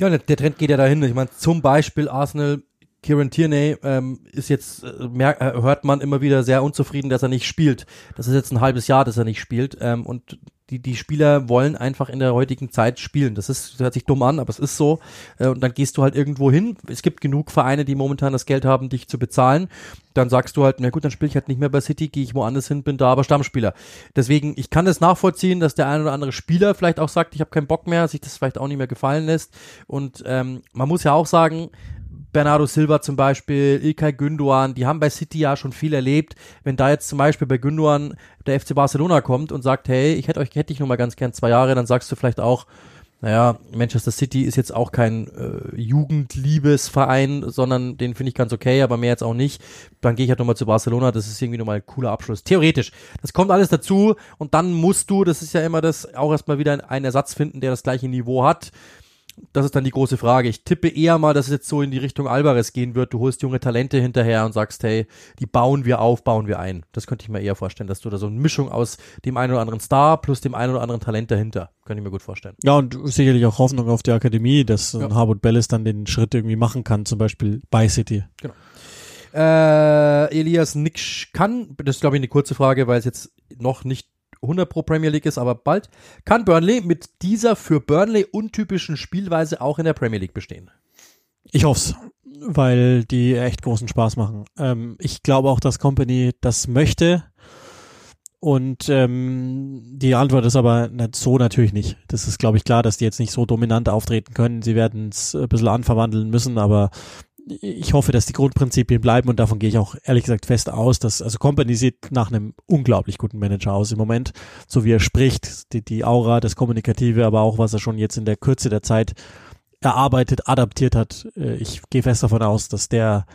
Ja, der Trend geht ja dahin. Ich meine, zum Beispiel Arsenal Kieran Tierney ähm, ist jetzt, äh, mer äh, hört man immer wieder sehr unzufrieden, dass er nicht spielt. Das ist jetzt ein halbes Jahr, dass er nicht spielt. Ähm, und die, die Spieler wollen einfach in der heutigen Zeit spielen. Das ist, das hört sich dumm an, aber es ist so. Äh, und dann gehst du halt irgendwo hin. Es gibt genug Vereine, die momentan das Geld haben, dich zu bezahlen. Dann sagst du halt, na gut, dann spiele ich halt nicht mehr bei City, gehe ich woanders hin, bin da aber Stammspieler. Deswegen, ich kann das nachvollziehen, dass der ein oder andere Spieler vielleicht auch sagt, ich habe keinen Bock mehr, sich das vielleicht auch nicht mehr gefallen lässt. Und ähm, man muss ja auch sagen, Bernardo Silva zum Beispiel, Ilkay Gündoğan, die haben bei City ja schon viel erlebt. Wenn da jetzt zum Beispiel bei Gündoğan der FC Barcelona kommt und sagt, hey, ich hätte euch, hätte ich nur mal ganz gern zwei Jahre, dann sagst du vielleicht auch, naja, Manchester City ist jetzt auch kein äh, Jugendliebesverein, sondern den finde ich ganz okay, aber mehr jetzt auch nicht. Dann gehe ich halt nochmal zu Barcelona, das ist irgendwie nochmal ein cooler Abschluss. Theoretisch. Das kommt alles dazu und dann musst du, das ist ja immer das, auch erstmal wieder einen Ersatz finden, der das gleiche Niveau hat das ist dann die große Frage. Ich tippe eher mal, dass es jetzt so in die Richtung Alvarez gehen wird. Du holst junge Talente hinterher und sagst, hey, die bauen wir auf, bauen wir ein. Das könnte ich mir eher vorstellen, dass du da so eine Mischung aus dem einen oder anderen Star plus dem einen oder anderen Talent dahinter. Könnte ich mir gut vorstellen. Ja, und sicherlich auch Hoffnung auf die Akademie, dass ja. Harvard Bellis dann den Schritt irgendwie machen kann, zum Beispiel bei City. Genau. Äh, Elias Nix kann, das ist glaube ich eine kurze Frage, weil es jetzt noch nicht 100 Pro Premier League ist, aber bald, kann Burnley mit dieser für Burnley untypischen Spielweise auch in der Premier League bestehen? Ich hoffe es, weil die echt großen Spaß machen. Ähm, ich glaube auch, dass Company das möchte. Und ähm, die Antwort ist aber so natürlich nicht. Das ist, glaube ich, klar, dass die jetzt nicht so dominant auftreten können. Sie werden es ein bisschen anverwandeln müssen, aber ich hoffe, dass die Grundprinzipien bleiben und davon gehe ich auch ehrlich gesagt fest aus, dass also Company sieht nach einem unglaublich guten Manager aus im Moment, so wie er spricht, die, die Aura, das Kommunikative, aber auch was er schon jetzt in der Kürze der Zeit erarbeitet, adaptiert hat. Äh, ich gehe fest davon aus, dass der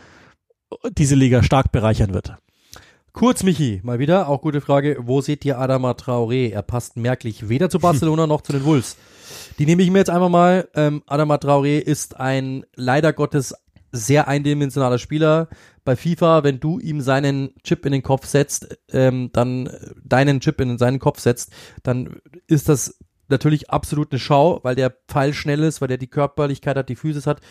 diese Liga stark bereichern wird. Kurz, Michi, mal wieder, auch gute Frage. Wo seht ihr Adama Traoré? Er passt merklich weder zu Barcelona noch zu den Wolves. Die nehme ich mir jetzt einfach mal. Ähm, Adama Traoré ist ein leider Gottes sehr eindimensionaler Spieler. Bei FIFA, wenn du ihm seinen Chip in den Kopf setzt, ähm, dann deinen Chip in seinen Kopf setzt, dann ist das natürlich absolut eine Schau, weil der Pfeil schnell ist, weil der die Körperlichkeit hat, die Physis hat.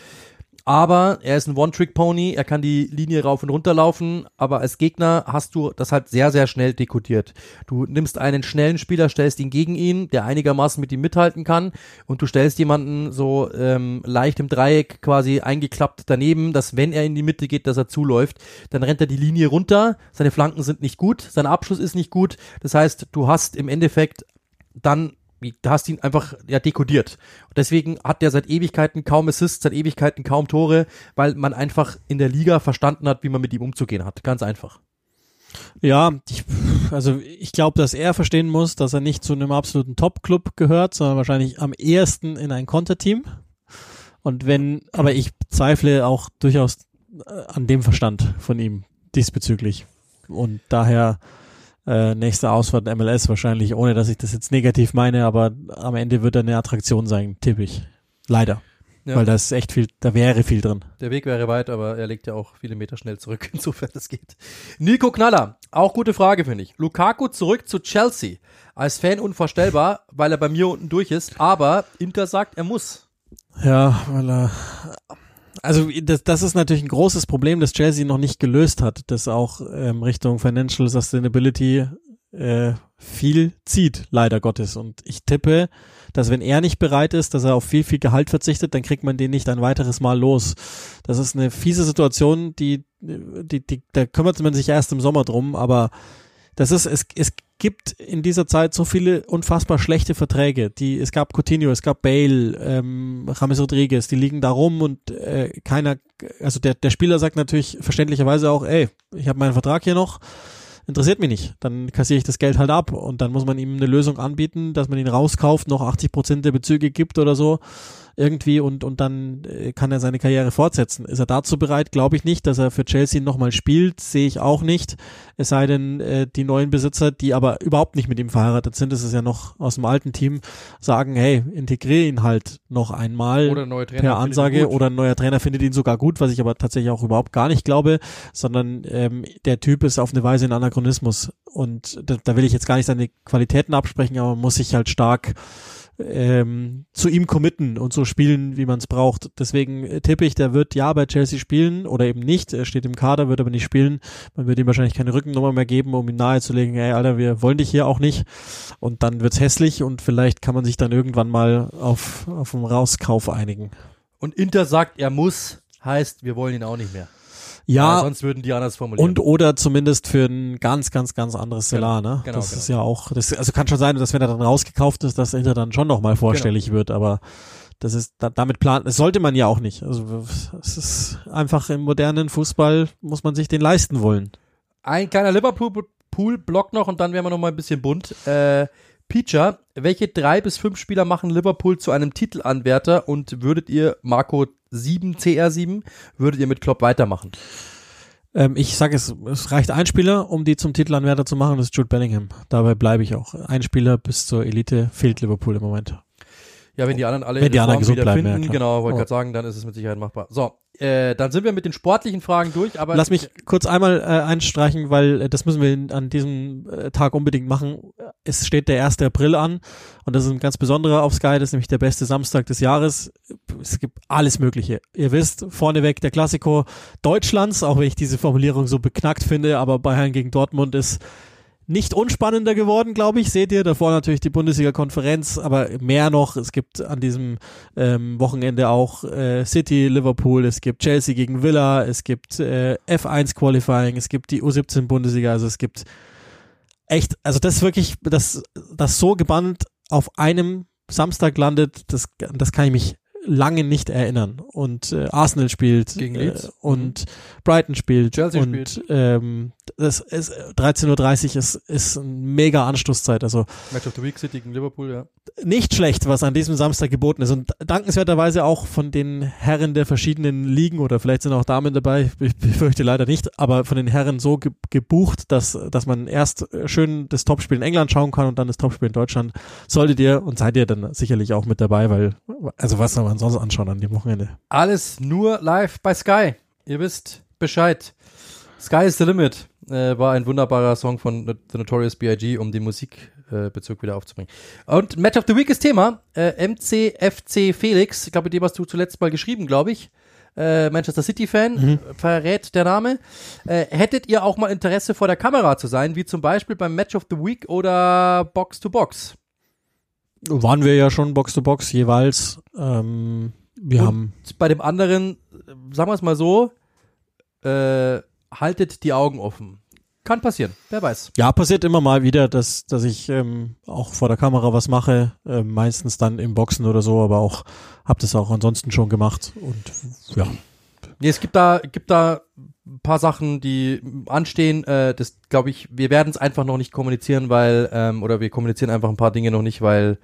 Aber er ist ein One-Trick-Pony, er kann die Linie rauf und runter laufen, aber als Gegner hast du das halt sehr, sehr schnell dekodiert. Du nimmst einen schnellen Spieler, stellst ihn gegen ihn, der einigermaßen mit ihm mithalten kann und du stellst jemanden so ähm, leicht im Dreieck quasi eingeklappt daneben, dass wenn er in die Mitte geht, dass er zuläuft, dann rennt er die Linie runter, seine Flanken sind nicht gut, sein Abschluss ist nicht gut, das heißt, du hast im Endeffekt dann du hast ihn einfach ja dekodiert. Und deswegen hat der seit Ewigkeiten kaum Assists, seit Ewigkeiten kaum Tore, weil man einfach in der Liga verstanden hat, wie man mit ihm umzugehen hat. Ganz einfach. Ja, ich, also ich glaube, dass er verstehen muss, dass er nicht zu einem absoluten Top-Club gehört, sondern wahrscheinlich am ehesten in ein Konterteam. Und wenn, aber ich zweifle auch durchaus äh, an dem Verstand von ihm diesbezüglich. Und daher äh, nächste Ausfahrt MLS wahrscheinlich, ohne dass ich das jetzt negativ meine, aber am Ende wird er eine Attraktion sein, tippe ich. Leider. Ja. Weil da ist echt viel, da wäre viel drin. Der Weg wäre weit, aber er legt ja auch viele Meter schnell zurück, insofern das geht. Nico Knaller, auch gute Frage finde ich. Lukaku zurück zu Chelsea. Als Fan unvorstellbar, weil er bei mir unten durch ist, aber Inter sagt, er muss. Ja, weil er also das, das ist natürlich ein großes Problem, das Chelsea noch nicht gelöst hat, das auch ähm, Richtung Financial Sustainability äh, viel zieht, leider Gottes. Und ich tippe, dass wenn er nicht bereit ist, dass er auf viel, viel Gehalt verzichtet, dann kriegt man den nicht ein weiteres Mal los. Das ist eine fiese Situation, die, die, die, da kümmert man sich erst im Sommer drum, aber das ist, es, es gibt in dieser Zeit so viele unfassbar schlechte Verträge. Die, es gab Coutinho, es gab Bale, ähm, James Rodriguez, die liegen da rum und äh, keiner, also der, der Spieler sagt natürlich verständlicherweise auch, ey, ich habe meinen Vertrag hier noch, interessiert mich nicht. Dann kassiere ich das Geld halt ab und dann muss man ihm eine Lösung anbieten, dass man ihn rauskauft, noch 80 Prozent der Bezüge gibt oder so irgendwie und, und dann äh, kann er seine Karriere fortsetzen. Ist er dazu bereit? Glaube ich nicht. Dass er für Chelsea nochmal spielt, sehe ich auch nicht. Es sei denn, äh, die neuen Besitzer, die aber überhaupt nicht mit ihm verheiratet sind, das ist ja noch aus dem alten Team, sagen, hey, integriere ihn halt noch einmal oder neue Trainer per Ansage oder ein neuer Trainer findet ihn sogar gut, was ich aber tatsächlich auch überhaupt gar nicht glaube, sondern ähm, der Typ ist auf eine Weise ein Anachronismus und da, da will ich jetzt gar nicht seine Qualitäten absprechen, aber man muss sich halt stark ähm, zu ihm committen und so spielen, wie man es braucht. Deswegen tippe ich, der wird ja bei Chelsea spielen oder eben nicht. Er steht im Kader, wird aber nicht spielen. Man wird ihm wahrscheinlich keine Rückennummer mehr geben, um ihm nahezulegen, ey Alter, wir wollen dich hier auch nicht. Und dann wird's hässlich und vielleicht kann man sich dann irgendwann mal auf, auf einen Rauskauf einigen. Und Inter sagt, er muss, heißt, wir wollen ihn auch nicht mehr. Ja. Weil sonst würden die anders formulieren. Und oder zumindest für ein ganz, ganz, ganz anderes Solar, genau, ne? Genau, das genau. ist ja auch, das, also kann schon sein, dass wenn er dann rausgekauft ist, dass Inter dann schon nochmal vorstellig genau. wird, aber das ist, da, damit planen, das sollte man ja auch nicht. Also, es ist einfach im modernen Fußball muss man sich den leisten wollen. Ein kleiner Liverpool-Block noch und dann werden wir nochmal ein bisschen bunt. Äh, Peacher, welche drei bis fünf Spieler machen Liverpool zu einem Titelanwärter und würdet ihr Marco 7 CR7, würdet ihr mit Klopp weitermachen? Ähm, ich sage es, es reicht ein Spieler, um die zum Titelanwärter zu machen, das ist Jude Bellingham. Dabei bleibe ich auch. Ein Spieler bis zur Elite fehlt Liverpool im Moment. Ja, wenn die anderen alle wenn die anderen gesund bleiben, finden, ja, genau, wollte oh. gerade sagen, dann ist es mit Sicherheit machbar. So, äh, dann sind wir mit den sportlichen Fragen durch, aber lass mich kurz einmal äh, einstreichen, weil äh, das müssen wir an diesem äh, Tag unbedingt machen. Es steht der 1. April an und das ist ein ganz besonderer auf Sky, das ist nämlich der beste Samstag des Jahres. Es gibt alles Mögliche. Ihr wisst, vorneweg der Klassiko Deutschlands, auch wenn ich diese Formulierung so beknackt finde, aber Bayern gegen Dortmund ist nicht unspannender geworden, glaube ich. Seht ihr, davor natürlich die Bundesliga-Konferenz, aber mehr noch. Es gibt an diesem ähm, Wochenende auch äh, City, Liverpool, es gibt Chelsea gegen Villa, es gibt äh, F1-Qualifying, es gibt die U17-Bundesliga, also es gibt echt, also das ist wirklich, das, das so gebannt auf einem Samstag landet, das, das kann ich mich lange nicht erinnern. Und äh, Arsenal spielt Gegen äh, Leeds. und Brighton spielt Chelsea und spielt. ähm, das ist 13.30 Uhr ist, ist eine mega Anstoßzeit. Also Match of the Week City gegen Liverpool, ja. nicht schlecht, was an diesem Samstag geboten ist. Und dankenswerterweise auch von den Herren der verschiedenen Ligen oder vielleicht sind auch Damen dabei, ich befürchte leider nicht, aber von den Herren so ge gebucht, dass, dass man erst schön das Topspiel in England schauen kann und dann das Topspiel in Deutschland. Solltet ihr und seid ihr dann sicherlich auch mit dabei, weil, also was soll man sonst anschauen an dem Wochenende? Alles nur live bei Sky. Ihr wisst Bescheid. Sky is the limit. Äh, war ein wunderbarer Song von The Notorious B.I.G., um den Musikbezug wieder aufzubringen. Und Match of the Week ist Thema. Äh, MCFC Felix, ich glaube, dem hast du zuletzt mal geschrieben, glaube ich. Äh, Manchester City-Fan, Mhm. verrät der Name. Äh, hättet ihr auch mal Interesse vor der Kamera zu sein, wie zum Beispiel beim Match of the Week oder Box to Box? Waren wir ja schon Box to Box jeweils. Ähm, wir Und haben bei dem anderen, sagen wir es mal so, äh, haltet die Augen offen. Kann passieren, wer weiß. Ja, passiert immer mal wieder, dass, dass ich ähm, auch vor der Kamera was mache, äh, meistens dann im Boxen oder so, aber auch habe das auch ansonsten schon gemacht und ja. Nee, es gibt da, gibt da ein paar Sachen, die anstehen. Äh, das glaube ich, wir werden es einfach noch nicht kommunizieren, weil, ähm, oder wir kommunizieren einfach ein paar Dinge noch nicht, weil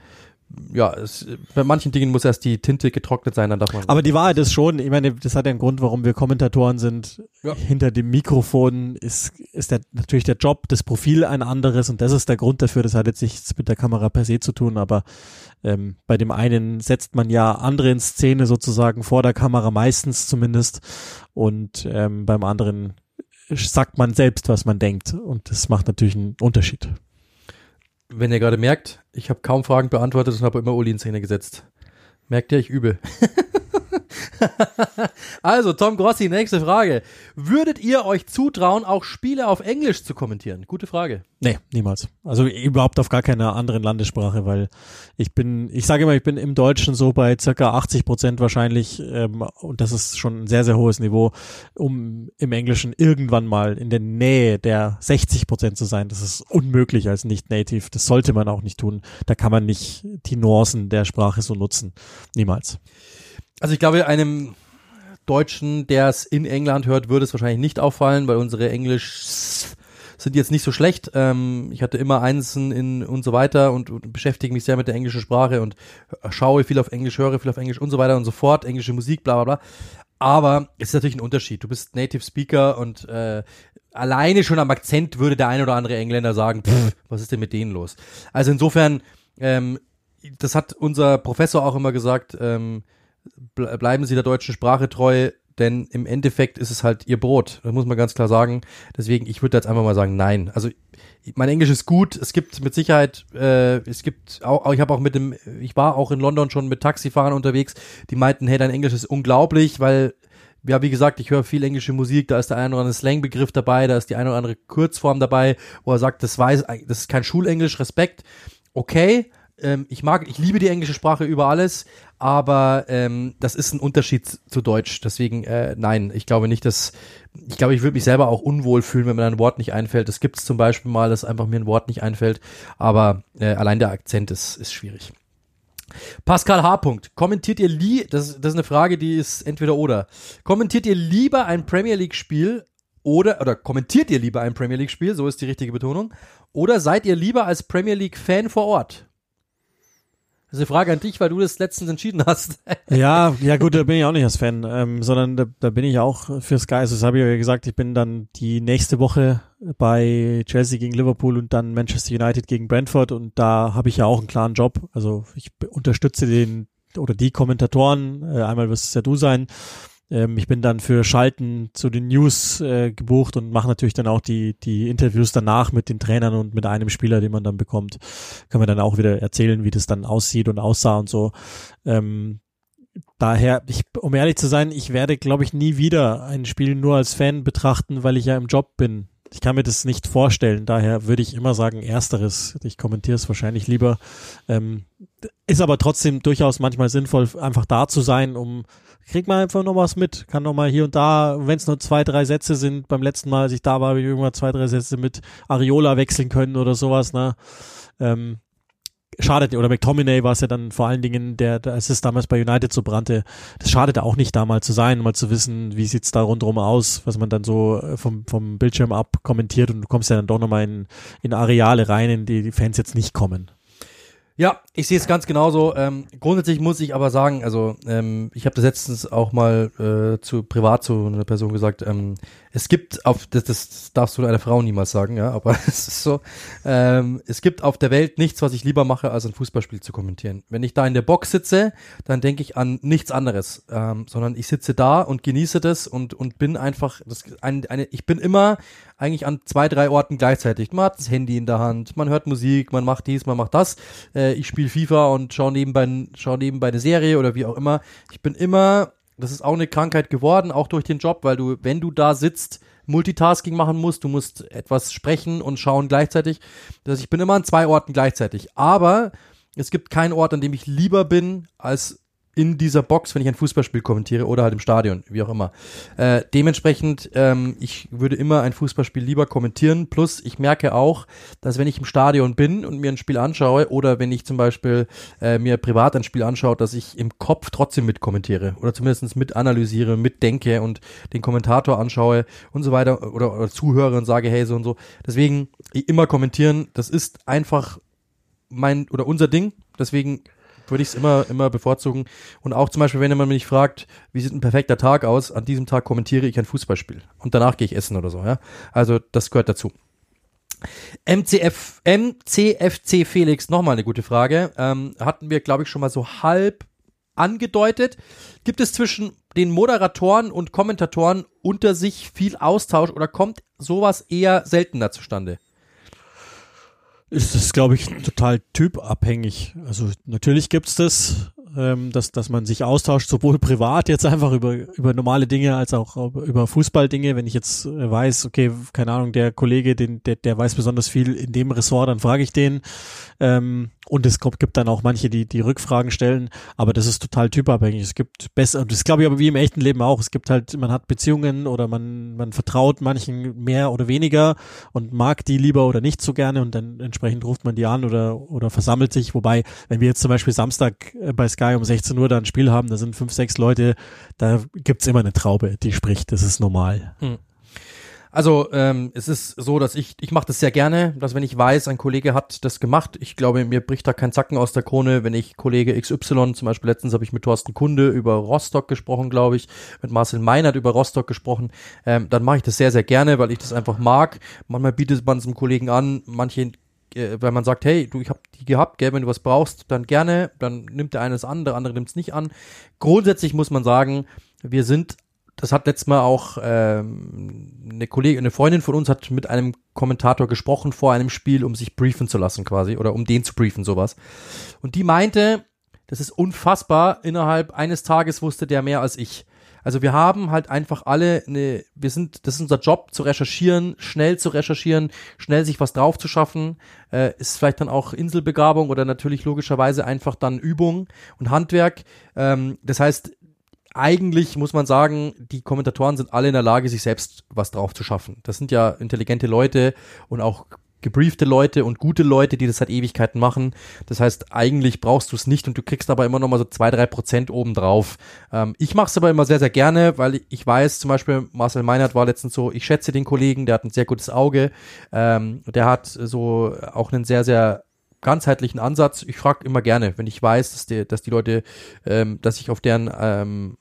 ja, es, bei manchen Dingen muss erst die Tinte getrocknet sein, dann darf man. Aber die Wahrheit ist schon, ich meine, das hat ja einen Grund, warum wir Kommentatoren sind. Ja. Hinter dem Mikrofon ist, ist der, natürlich der Job, das Profil ein anderes und das ist der Grund dafür. Das hat jetzt nichts mit der Kamera per se zu tun, aber ähm, bei dem einen setzt man ja andere in Szene sozusagen vor der Kamera, meistens zumindest. Und ähm, beim anderen sagt man selbst, was man denkt. Und das macht natürlich einen Unterschied. Wenn ihr gerade merkt, ich habe kaum Fragen beantwortet und habe immer Uli in Szene gesetzt. Merkt ihr, ich übe. also, Tom Grossi, nächste Frage. Würdet ihr euch zutrauen, auch Spiele auf Englisch zu kommentieren? Gute Frage. Nee, niemals. Also überhaupt auf gar keiner anderen Landessprache, weil ich bin, ich sage immer, ich bin im Deutschen so bei circa 80 Prozent wahrscheinlich, ähm, und das ist schon ein sehr, sehr hohes Niveau, um im Englischen irgendwann mal in der Nähe der 60 Prozent zu sein. Das ist unmöglich als Nicht-Native. Das sollte man auch nicht tun. Da kann man nicht die Nuancen der Sprache so nutzen. Niemals. Also ich glaube, einem Deutschen, der es in England hört, würde es wahrscheinlich nicht auffallen, weil unsere Englisch sind jetzt nicht so schlecht. Ähm, ich hatte immer Einsen in und so weiter und, und beschäftige mich sehr mit der englischen Sprache und schaue viel auf Englisch, höre viel auf Englisch und so weiter und so fort, englische Musik, bla bla bla. Aber es ist natürlich ein Unterschied. Du bist Native Speaker und äh, alleine schon am Akzent würde der ein oder andere Engländer sagen, pff, was ist denn mit denen los? Also insofern, ähm, das hat unser Professor auch immer gesagt, ähm, ble- bleiben Sie der deutschen Sprache treu, denn im Endeffekt ist es halt Ihr Brot. Das muss man ganz klar sagen. Deswegen, ich würde jetzt einfach mal sagen, nein. Also mein Englisch ist gut. Es gibt mit Sicherheit, äh, es gibt auch, ich habe auch mit dem, ich war auch in London schon mit Taxifahrern unterwegs, die meinten, hey, dein Englisch ist unglaublich, weil ja, wie gesagt, ich höre viel englische Musik, da ist der ein oder andere Slangbegriff dabei, da ist die eine oder andere Kurzform dabei, wo er sagt, das weiß, das ist kein Schulenglisch, Respekt. Okay, ähm, ich mag, ich liebe die englische Sprache über alles, aber ähm, das ist ein Unterschied zu Deutsch. Deswegen, äh, nein, ich glaube nicht, dass, ich glaube, ich würde mich selber auch unwohl fühlen, wenn mir ein Wort nicht einfällt. Es gibt es zum Beispiel mal, dass einfach mir ein Wort nicht einfällt, aber äh, allein der Akzent ist, ist schwierig. Pascal H. Punkt. Kommentiert ihr lie das, das ist eine Frage, die ist entweder oder. Kommentiert ihr lieber ein Premier League Spiel oder oder kommentiert ihr lieber ein Premier League Spiel, so ist die richtige Betonung, oder seid ihr lieber als Premier League Fan vor Ort? Das ist eine Frage an dich, weil du das letztens entschieden hast. Ja, ja gut, da bin ich auch nicht als Fan, ähm, sondern da, da bin ich auch für Sky. Also das habe ich ja gesagt, ich bin dann die nächste Woche bei Chelsea gegen Liverpool und dann Manchester United gegen Brentford und da habe ich ja auch einen klaren Job. Also ich unterstütze den oder die Kommentatoren, äh, einmal wirst es ja du sein. Ähm, ich bin dann für Schalten zu den News äh, gebucht und mache natürlich dann auch die, die Interviews danach mit den Trainern und mit einem Spieler, den man dann bekommt. Können wir dann auch wieder erzählen, wie das dann aussieht und aussah und so. Ähm, daher, ich, um ehrlich zu sein, ich werde, glaube ich, nie wieder ein Spiel nur als Fan betrachten, weil ich ja im Job bin. Ich kann mir das nicht vorstellen. Daher würde ich immer sagen, ersteres. Ich kommentiere es wahrscheinlich lieber. Ähm, ist aber trotzdem durchaus manchmal sinnvoll, einfach da zu sein, um krieg mal einfach noch was mit. Kann noch mal hier und da, wenn es nur zwei, drei Sätze sind, beim letzten Mal, als ich da war, habe ich irgendwann zwei, drei Sätze mit Ariola wechseln können oder sowas, ne? Ähm, schadet, oder McTominay war es ja dann vor allen Dingen, der, als es damals bei United so brannte, das schadet auch nicht, da mal zu sein, mal zu wissen, wie sieht's da rundherum aus, was man dann so äh, vom, vom Bildschirm ab kommentiert und du kommst ja dann doch nochmal in, in Areale rein, in die die Fans jetzt nicht kommen. Ja, ich sehe es ganz genauso. Ähm, grundsätzlich muss ich aber sagen, also ähm, ich habe das letztens auch mal äh, zu privat zu einer Person gesagt. Ähm, es gibt auf das, das darfst du einer Frau niemals sagen, ja, aber es ist so. Ähm, es gibt auf der Welt nichts, was ich lieber mache, als ein Fußballspiel zu kommentieren. Wenn ich da in der Box sitze, dann denke ich an nichts anderes, ähm, sondern ich sitze da und genieße das und und bin einfach das ein, eine. Ich bin immer eigentlich an zwei, drei Orten gleichzeitig. Man hat das Handy in der Hand, man hört Musik, man macht dies, man macht das. Äh, ich spiele FIFA und schaue nebenbei, schau nebenbei eine Serie oder wie auch immer. Ich bin immer, das ist auch eine Krankheit geworden, auch durch den Job, weil du, wenn du da sitzt, Multitasking machen musst, du musst etwas sprechen und schauen gleichzeitig. Das, ich bin immer an zwei Orten gleichzeitig. Aber es gibt keinen Ort, an dem ich lieber bin, als in dieser Box, wenn ich ein Fußballspiel kommentiere oder halt im Stadion, wie auch immer. Äh, dementsprechend, ähm, ich würde immer ein Fußballspiel lieber kommentieren. Plus, ich merke auch, dass wenn ich im Stadion bin und mir ein Spiel anschaue oder wenn ich zum Beispiel äh, mir privat ein Spiel anschaue, dass ich im Kopf trotzdem mit kommentiere oder zumindest mit analysiere, mitdenke und den Kommentator anschaue und so weiter oder, oder zuhöre und sage, hey, so und so. Deswegen immer kommentieren, das ist einfach mein oder unser Ding. Deswegen würde ich es immer, immer bevorzugen. Und auch zum Beispiel, wenn man mich fragt, wie sieht ein perfekter Tag aus, an diesem Tag kommentiere ich ein Fußballspiel. Und danach gehe ich essen oder so, ja. Also, das gehört dazu. MCF, MCFC Felix, nochmal eine gute Frage. Ähm, hatten wir, glaube ich, schon mal so halb angedeutet. Gibt es zwischen den Moderatoren und Kommentatoren unter sich viel Austausch oder kommt sowas eher seltener zustande? Ist das, glaube ich, total typabhängig. Also natürlich gibt's das, ähm, dass, dass man sich austauscht, sowohl privat jetzt einfach über, über normale Dinge als auch über Fußballdinge. Wenn ich jetzt äh, weiß, okay, keine Ahnung, der Kollege, den, der, der weiß besonders viel in dem Ressort, dann frage ich den. Ähm, und es gibt dann auch manche, die die Rückfragen stellen, aber das ist total typabhängig. Es gibt besser, das glaube ich aber wie im echten Leben auch. Es gibt halt, man hat Beziehungen oder man, man vertraut manchen mehr oder weniger und mag die lieber oder nicht so gerne und dann entsprechend ruft man die an oder, oder versammelt sich. Wobei, wenn wir jetzt zum Beispiel Samstag äh, bei Sky um 16 Uhr da ein Spiel haben, da sind fünf, sechs Leute, da gibt's immer eine Traube, die spricht. Das ist normal. Hm. Also ähm, es ist so, dass ich, ich mache das sehr gerne, dass wenn ich weiß, ein Kollege hat das gemacht, ich glaube, mir bricht da kein Zacken aus der Krone, wenn ich Kollege XY, zum Beispiel letztens habe ich mit Thorsten Kunde über Rostock gesprochen, glaube ich, mit Marcel Meinert über Rostock gesprochen, ähm, dann mache ich das sehr, sehr gerne, weil ich das einfach mag. Manchmal bietet man es einem Kollegen an, manche äh, weil man sagt, hey, du, ich habe die gehabt, gell, wenn du was brauchst, dann gerne, dann nimmt der eine es an, der andere nimmt es nicht an. Grundsätzlich muss man sagen, wir sind das hat letztes Mal auch ähm, eine Kollegin, eine Freundin von uns hat mit einem Kommentator gesprochen vor einem Spiel, um sich briefen zu lassen quasi oder um den zu briefen sowas. Und die meinte, das ist unfassbar. Innerhalb eines Tages wusste der mehr als ich. Also wir haben halt einfach alle eine, wir sind, das ist unser Job, zu recherchieren, schnell zu recherchieren, schnell sich was drauf zu schaffen. Äh, ist vielleicht dann auch Inselbegabung oder natürlich logischerweise einfach dann Übung und Handwerk. Ähm, das heißt, eigentlich muss man sagen, die Kommentatoren sind alle in der Lage, sich selbst was drauf zu schaffen. Das sind ja intelligente Leute und auch gebriefte Leute und gute Leute, die das seit Ewigkeiten machen. Das heißt, eigentlich brauchst du es nicht und du kriegst aber immer noch mal so zwei, drei Prozent obendrauf. Ähm, ich mache es aber immer sehr, sehr gerne, weil ich weiß, zum Beispiel Marcel Meinert war letztens so, ich schätze den Kollegen, der hat ein sehr gutes Auge, ähm, der hat so auch einen sehr, sehr ganzheitlichen Ansatz. Ich frage immer gerne, wenn ich weiß, dass die, dass die Leute, ähm, dass ich auf deren ähm,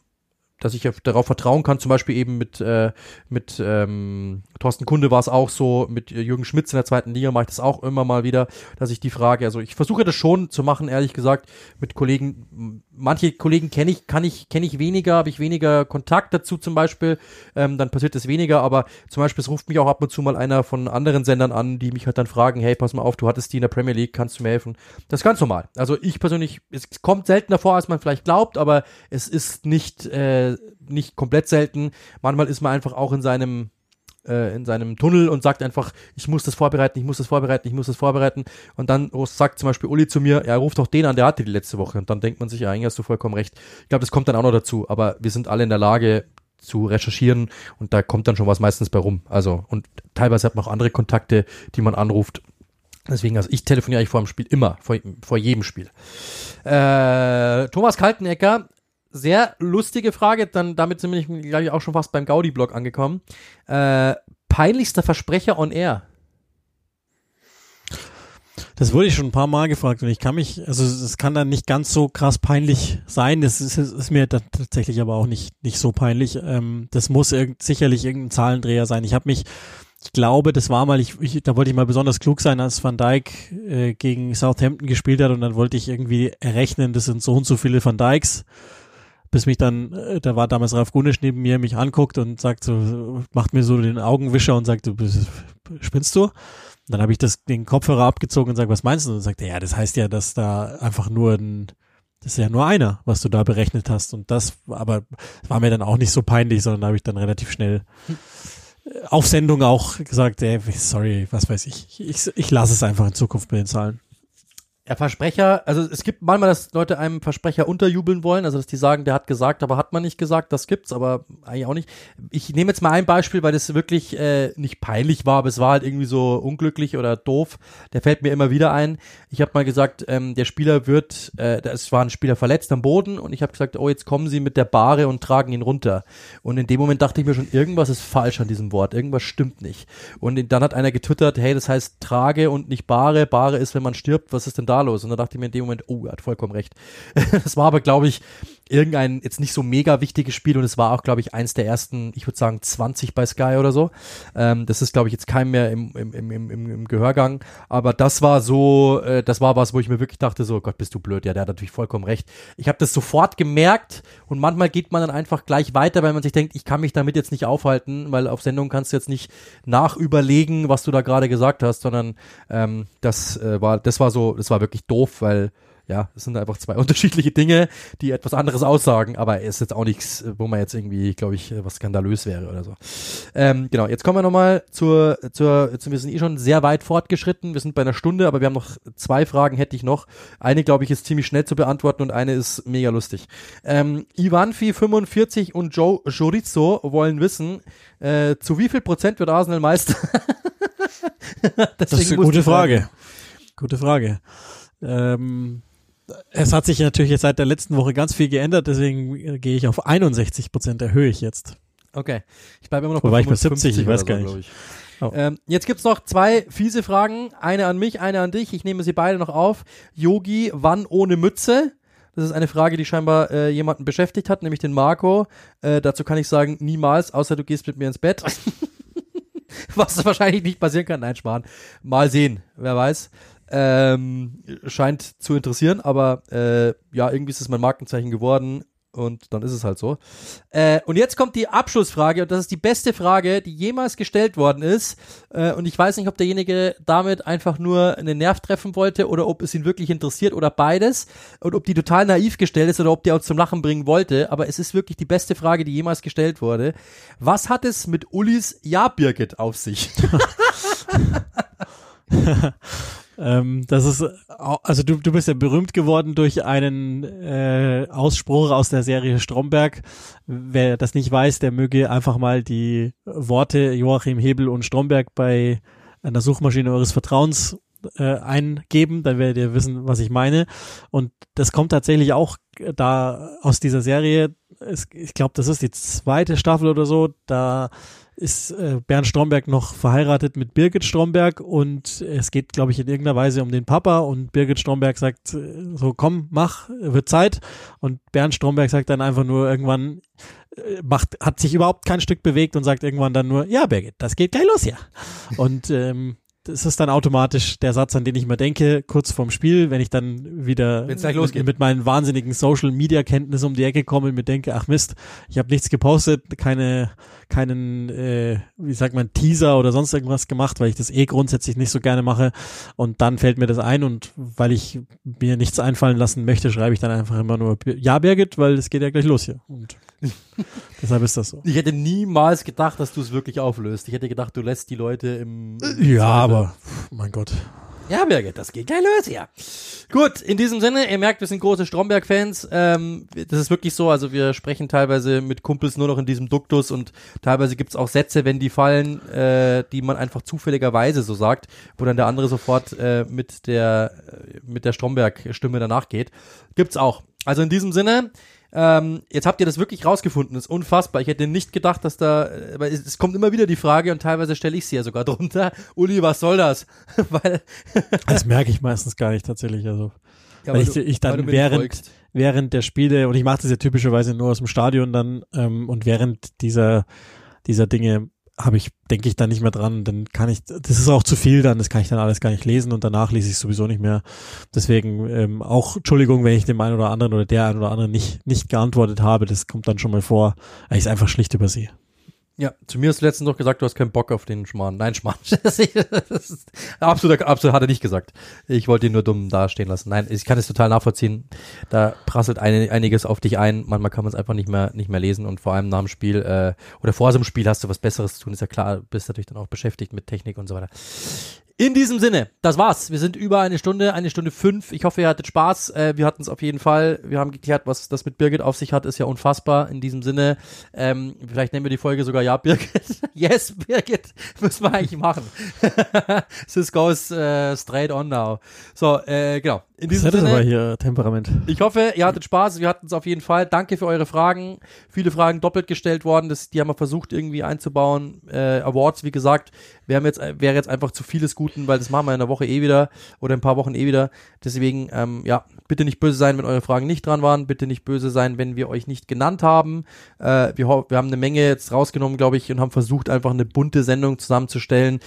dass ich darauf vertrauen kann, zum Beispiel eben mit, äh, mit ähm, Thorsten Kunde war es auch so, mit Jürgen Schmitz in der zweiten Liga mache ich das auch immer mal wieder, dass ich die Frage, also ich versuche das schon zu machen, ehrlich gesagt, mit Kollegen, manche Kollegen kenne ich, kann ich, kenne ich weniger, habe ich weniger Kontakt dazu zum Beispiel, ähm, dann passiert das weniger, aber zum Beispiel es ruft mich auch ab und zu mal einer von anderen Sendern an, die mich halt dann fragen, hey, pass mal auf, du hattest die in der Premier League, kannst du mir helfen? Das ist ganz normal. Also ich persönlich, es kommt seltener vor, als man vielleicht glaubt, aber es ist nicht, äh, nicht komplett selten. Manchmal ist man einfach auch in seinem äh, in seinem Tunnel und sagt einfach, ich muss das vorbereiten, ich muss das vorbereiten, ich muss das vorbereiten. Und dann sagt zum Beispiel Uli zu mir, er ruft doch den an, der hatte die letzte Woche. Und dann denkt man sich, ja, eigentlich hast du vollkommen recht. Ich glaube, das kommt dann auch noch dazu. Aber wir sind alle in der Lage, zu recherchieren und da kommt dann schon was meistens bei rum. Also, und teilweise hat man auch andere Kontakte, die man anruft. Deswegen, also ich telefoniere eigentlich vor dem Spiel immer, vor, vor jedem Spiel. Äh, Thomas Kaltenecker, sehr lustige Frage, dann damit sind wir, glaube ich, auch schon fast beim Gaudi-Blog angekommen. Äh, peinlichster Versprecher on Air. Das wurde ich schon ein paar Mal gefragt und ich kann mich, also es kann dann nicht ganz so krass peinlich sein. Das ist, ist mir tatsächlich aber auch nicht, nicht so peinlich. Ähm, das muss irg sicherlich irgendein Zahlendreher sein. Ich habe mich, ich glaube, das war mal, ich, ich, da wollte ich mal besonders klug sein, als Van Dijk äh, gegen Southampton gespielt hat und dann wollte ich irgendwie errechnen, das sind so und so viele Van Dijks bis mich dann, äh, da war damals Ralf Gunisch neben mir, mich anguckt und sagt so, macht mir so den Augenwischer und sagt, du bist, spinnst du? dann habe ich das, den Kopfhörer abgezogen und sage, was meinst du? Und sagt ja, das heißt ja, dass da einfach nur ein, das ist ja nur einer, was du da berechnet hast. Und das, aber war mir dann auch nicht so peinlich, sondern da habe ich dann relativ schnell äh, auf Sendung auch gesagt, ey, sorry, was weiß ich. Ich, ich lasse es einfach in Zukunft mit den Zahlen. Ja, Versprecher, also es gibt manchmal, dass Leute einem Versprecher unterjubeln wollen, also dass die sagen, der hat gesagt, aber hat man nicht gesagt, das gibt's, aber eigentlich auch nicht. Ich nehme jetzt mal ein Beispiel, weil das wirklich äh, nicht peinlich war, aber es war halt irgendwie so unglücklich oder doof. Der fällt mir immer wieder ein. Ich habe mal gesagt, ähm, der Spieler wird, äh, es war ein Spieler verletzt am Boden und ich habe gesagt, oh, jetzt kommen sie mit der Bahre und tragen ihn runter. Und in dem Moment dachte ich mir schon, irgendwas ist falsch an diesem Wort, irgendwas stimmt nicht. Und dann hat einer getwittert, hey, das heißt trage und nicht Bahre. Bahre ist, wenn man stirbt, was ist denn da da los? Und da dachte ich mir in dem Moment, oh, er hat vollkommen recht. das war aber, glaube ich, irgendein jetzt nicht so mega wichtiges Spiel und es war auch, glaube ich, eins der ersten, ich würde sagen, 20 bei Sky oder so. Ähm, das ist, glaube ich, jetzt kein mehr im, im, im, im, im Gehörgang. Aber das war so, äh, das war was, wo ich mir wirklich dachte, so, Gott, bist du blöd. Ja, der hat natürlich vollkommen recht. Ich habe das sofort gemerkt und manchmal geht man dann einfach gleich weiter, weil man sich denkt, ich kann mich damit jetzt nicht aufhalten, weil auf Sendung kannst du jetzt nicht nachüberlegen, was du da gerade gesagt hast, sondern ähm, das äh, war, das war so, das war wirklich doof, weil ja, es sind einfach zwei unterschiedliche Dinge, die etwas anderes aussagen, aber es ist jetzt auch nichts, wo man jetzt irgendwie, glaube ich, was skandalös wäre oder so. Ähm, genau, jetzt kommen wir nochmal zur, zur, jetzt, wir sind eh schon sehr weit fortgeschritten, wir sind bei einer Stunde, aber wir haben noch zwei Fragen, hätte ich noch. Eine, glaube ich, ist ziemlich schnell zu beantworten und eine ist mega lustig. Ähm, Ivanfi45 und Joe Chorizo wollen wissen, äh, zu wie viel Prozent wird Arsenal Meister? das ist eine gute Frage. Gute Frage. Ähm, es hat sich natürlich jetzt seit der letzten Woche ganz viel geändert, deswegen gehe ich auf 61 Prozent, erhöhe ich jetzt. Okay. Ich bleibe immer noch Wobei bei 75, ich weiß gar nicht. Oh. Ähm, jetzt gibt's noch zwei fiese Fragen. Eine an mich, eine an dich. Ich nehme sie beide noch auf. Yogi, wann ohne Mütze? Das ist eine Frage, die scheinbar äh, jemanden beschäftigt hat, nämlich den Marco. Äh, dazu kann ich sagen, niemals, außer du gehst mit mir ins Bett. Was wahrscheinlich nicht passieren kann. Nein, Schmarrn. Mal sehen, wer weiß. Ähm, scheint zu interessieren, aber äh, ja, irgendwie ist es mein Markenzeichen geworden und dann ist es halt so. Äh, und jetzt kommt die Abschlussfrage und das ist die beste Frage, die jemals gestellt worden ist. Äh, und ich weiß nicht, ob derjenige damit einfach nur einen Nerv treffen wollte oder ob es ihn wirklich interessiert oder beides und ob die total naiv gestellt ist oder ob der uns zum Lachen bringen wollte. Aber es ist wirklich die beste Frage, die jemals gestellt wurde. Was hat es mit Ulis Ja Birgit auf sich? Ähm, das ist, also du, du bist ja berühmt geworden durch einen äh, Ausspruch aus der Serie Stromberg. Wer das nicht weiß, der möge einfach mal die Worte Joachim Hebel und Stromberg bei einer Suchmaschine eures Vertrauens äh, eingeben, dann werdet ihr wissen, was ich meine. Und das kommt tatsächlich auch da aus dieser Serie. Es, ich glaube, das ist die zweite Staffel oder so. Da ist äh, Bernd Stromberg noch verheiratet mit Birgit Stromberg und es geht, glaube ich, in irgendeiner Weise um den Papa und Birgit Stromberg sagt äh, so, komm, mach, wird Zeit und Bernd Stromberg sagt dann einfach nur irgendwann, äh, macht, hat sich überhaupt kein Stück bewegt und sagt irgendwann dann nur, ja, Birgit, das geht gleich los, ja. Und ähm, das ist dann automatisch der Satz, an den ich mir denke, kurz vorm Spiel, wenn ich dann wieder mit, mit, meinen wahnsinnigen Social Media Kenntnissen um die Ecke komme und mir denke, ach Mist, ich habe nichts gepostet, keine, keinen, äh, wie sagt man, Teaser oder sonst irgendwas gemacht, weil ich das eh grundsätzlich nicht so gerne mache. Und dann fällt mir das ein und weil ich mir nichts einfallen lassen möchte, schreibe ich dann einfach immer nur Ja, Birgit, weil es geht ja gleich los hier. Und Deshalb ist das so. Ich hätte niemals gedacht, dass du es wirklich auflöst. Ich hätte gedacht, du lässt die Leute im. im ja, Zweifel. aber mein Gott. Ja, Birgit, das geht gleich los, ja. Gut, in diesem Sinne, ihr merkt, wir sind große Stromberg-Fans. Ähm, das ist wirklich so, also wir sprechen teilweise mit Kumpels nur noch in diesem Duktus und teilweise gibt's auch Sätze, wenn die fallen, äh, die man einfach zufälligerweise so sagt, wo dann der andere sofort äh, mit der äh, mit der Stromberg-Stimme danach geht. Gibt's auch. Also in diesem Sinne, ähm, jetzt habt ihr das wirklich rausgefunden. Das ist unfassbar. Ich hätte nicht gedacht, dass da, äh, weil es, es kommt immer wieder die Frage und teilweise stelle ich sie ja sogar drunter. Uli, was soll das? weil Das merke ich meistens gar nicht tatsächlich. Also, Ja, weil weil ich, du- ich weil dann während, während der Spiele, und ich mache das ja typischerweise nur aus dem Stadion dann, ähm, und während dieser, dieser Dinge habe ich, denke ich dann nicht mehr dran, dann kann ich, das ist auch zu viel dann, das kann ich dann alles gar nicht lesen und danach lese ich sowieso nicht mehr. Deswegen ähm, auch, Entschuldigung, wenn ich dem einen oder anderen oder der einen oder anderen nicht, nicht geantwortet habe, das kommt dann schon mal vor, weil ich es einfach schlicht übersehe. Ja, zu mir hast du letztens noch gesagt, du hast keinen Bock auf den Schmarrn. Nein, Schmarrn. Das ist absolut, absolut hat er nicht gesagt. Ich wollte ihn nur dumm dastehen lassen. Nein, ich kann es total nachvollziehen. Da prasselt eine, einiges auf dich ein. Manchmal kann man es einfach nicht mehr, nicht mehr lesen und vor allem nach dem Spiel äh, oder vor so einem Spiel hast du was Besseres zu tun. Ist ja klar, bist natürlich dann auch beschäftigt mit Technik und so weiter. In diesem Sinne, das war's. Wir sind über eine Stunde, eine Stunde fünf. Ich hoffe, ihr hattet Spaß. Äh, wir hatten es auf jeden Fall. Wir haben geklärt, was das mit Birgit auf sich hat, ist ja unfassbar. In diesem Sinne, ähm, vielleicht nennen wir die Folge sogar Ja, Birgit. yes, Birgit, müssen wir eigentlich machen. This goes äh, straight on now. So, äh, genau. In Das diesem hat Sinne. aber hier Temperament. Ich hoffe, ihr hattet Spaß. Wir hatten es auf jeden Fall. Danke für eure Fragen. Viele Fragen doppelt gestellt worden. Das, die haben wir versucht irgendwie einzubauen. Äh, Awards, wie gesagt, wäre jetzt, wäre jetzt einfach zu vieles Guten, weil das machen wir in einer Woche eh wieder oder in ein paar Wochen eh wieder. Deswegen, ähm, ja, bitte nicht böse sein, wenn eure Fragen nicht dran waren. Bitte nicht böse sein, wenn wir euch nicht genannt haben. Äh, wir, wir haben eine Menge jetzt rausgenommen, glaube ich, und haben versucht, einfach eine bunte Sendung zusammenzustellen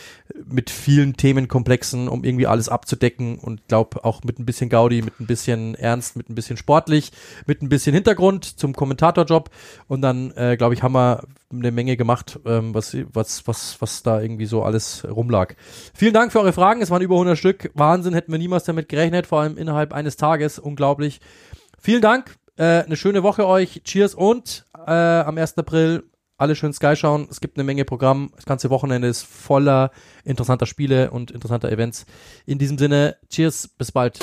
mit vielen Themenkomplexen, um irgendwie alles abzudecken und glaube auch mit ein bisschen Gaudi, mit ein bisschen Ernst, mit ein bisschen sportlich, mit ein bisschen Hintergrund zum Kommentatorjob und dann äh, glaube ich haben wir eine Menge gemacht, ähm, was was was was da irgendwie so alles rumlag. Vielen Dank für eure Fragen, es waren über 100 Stück, Wahnsinn, hätten wir niemals damit gerechnet, vor allem innerhalb eines Tages, unglaublich. Vielen Dank, äh, eine schöne Woche euch, Cheers und äh, am 1. April alle schön Sky schauen. Es gibt eine Menge Programm. Das ganze Wochenende ist voller interessanter Spiele und interessanter Events. In diesem Sinne, cheers, bis bald.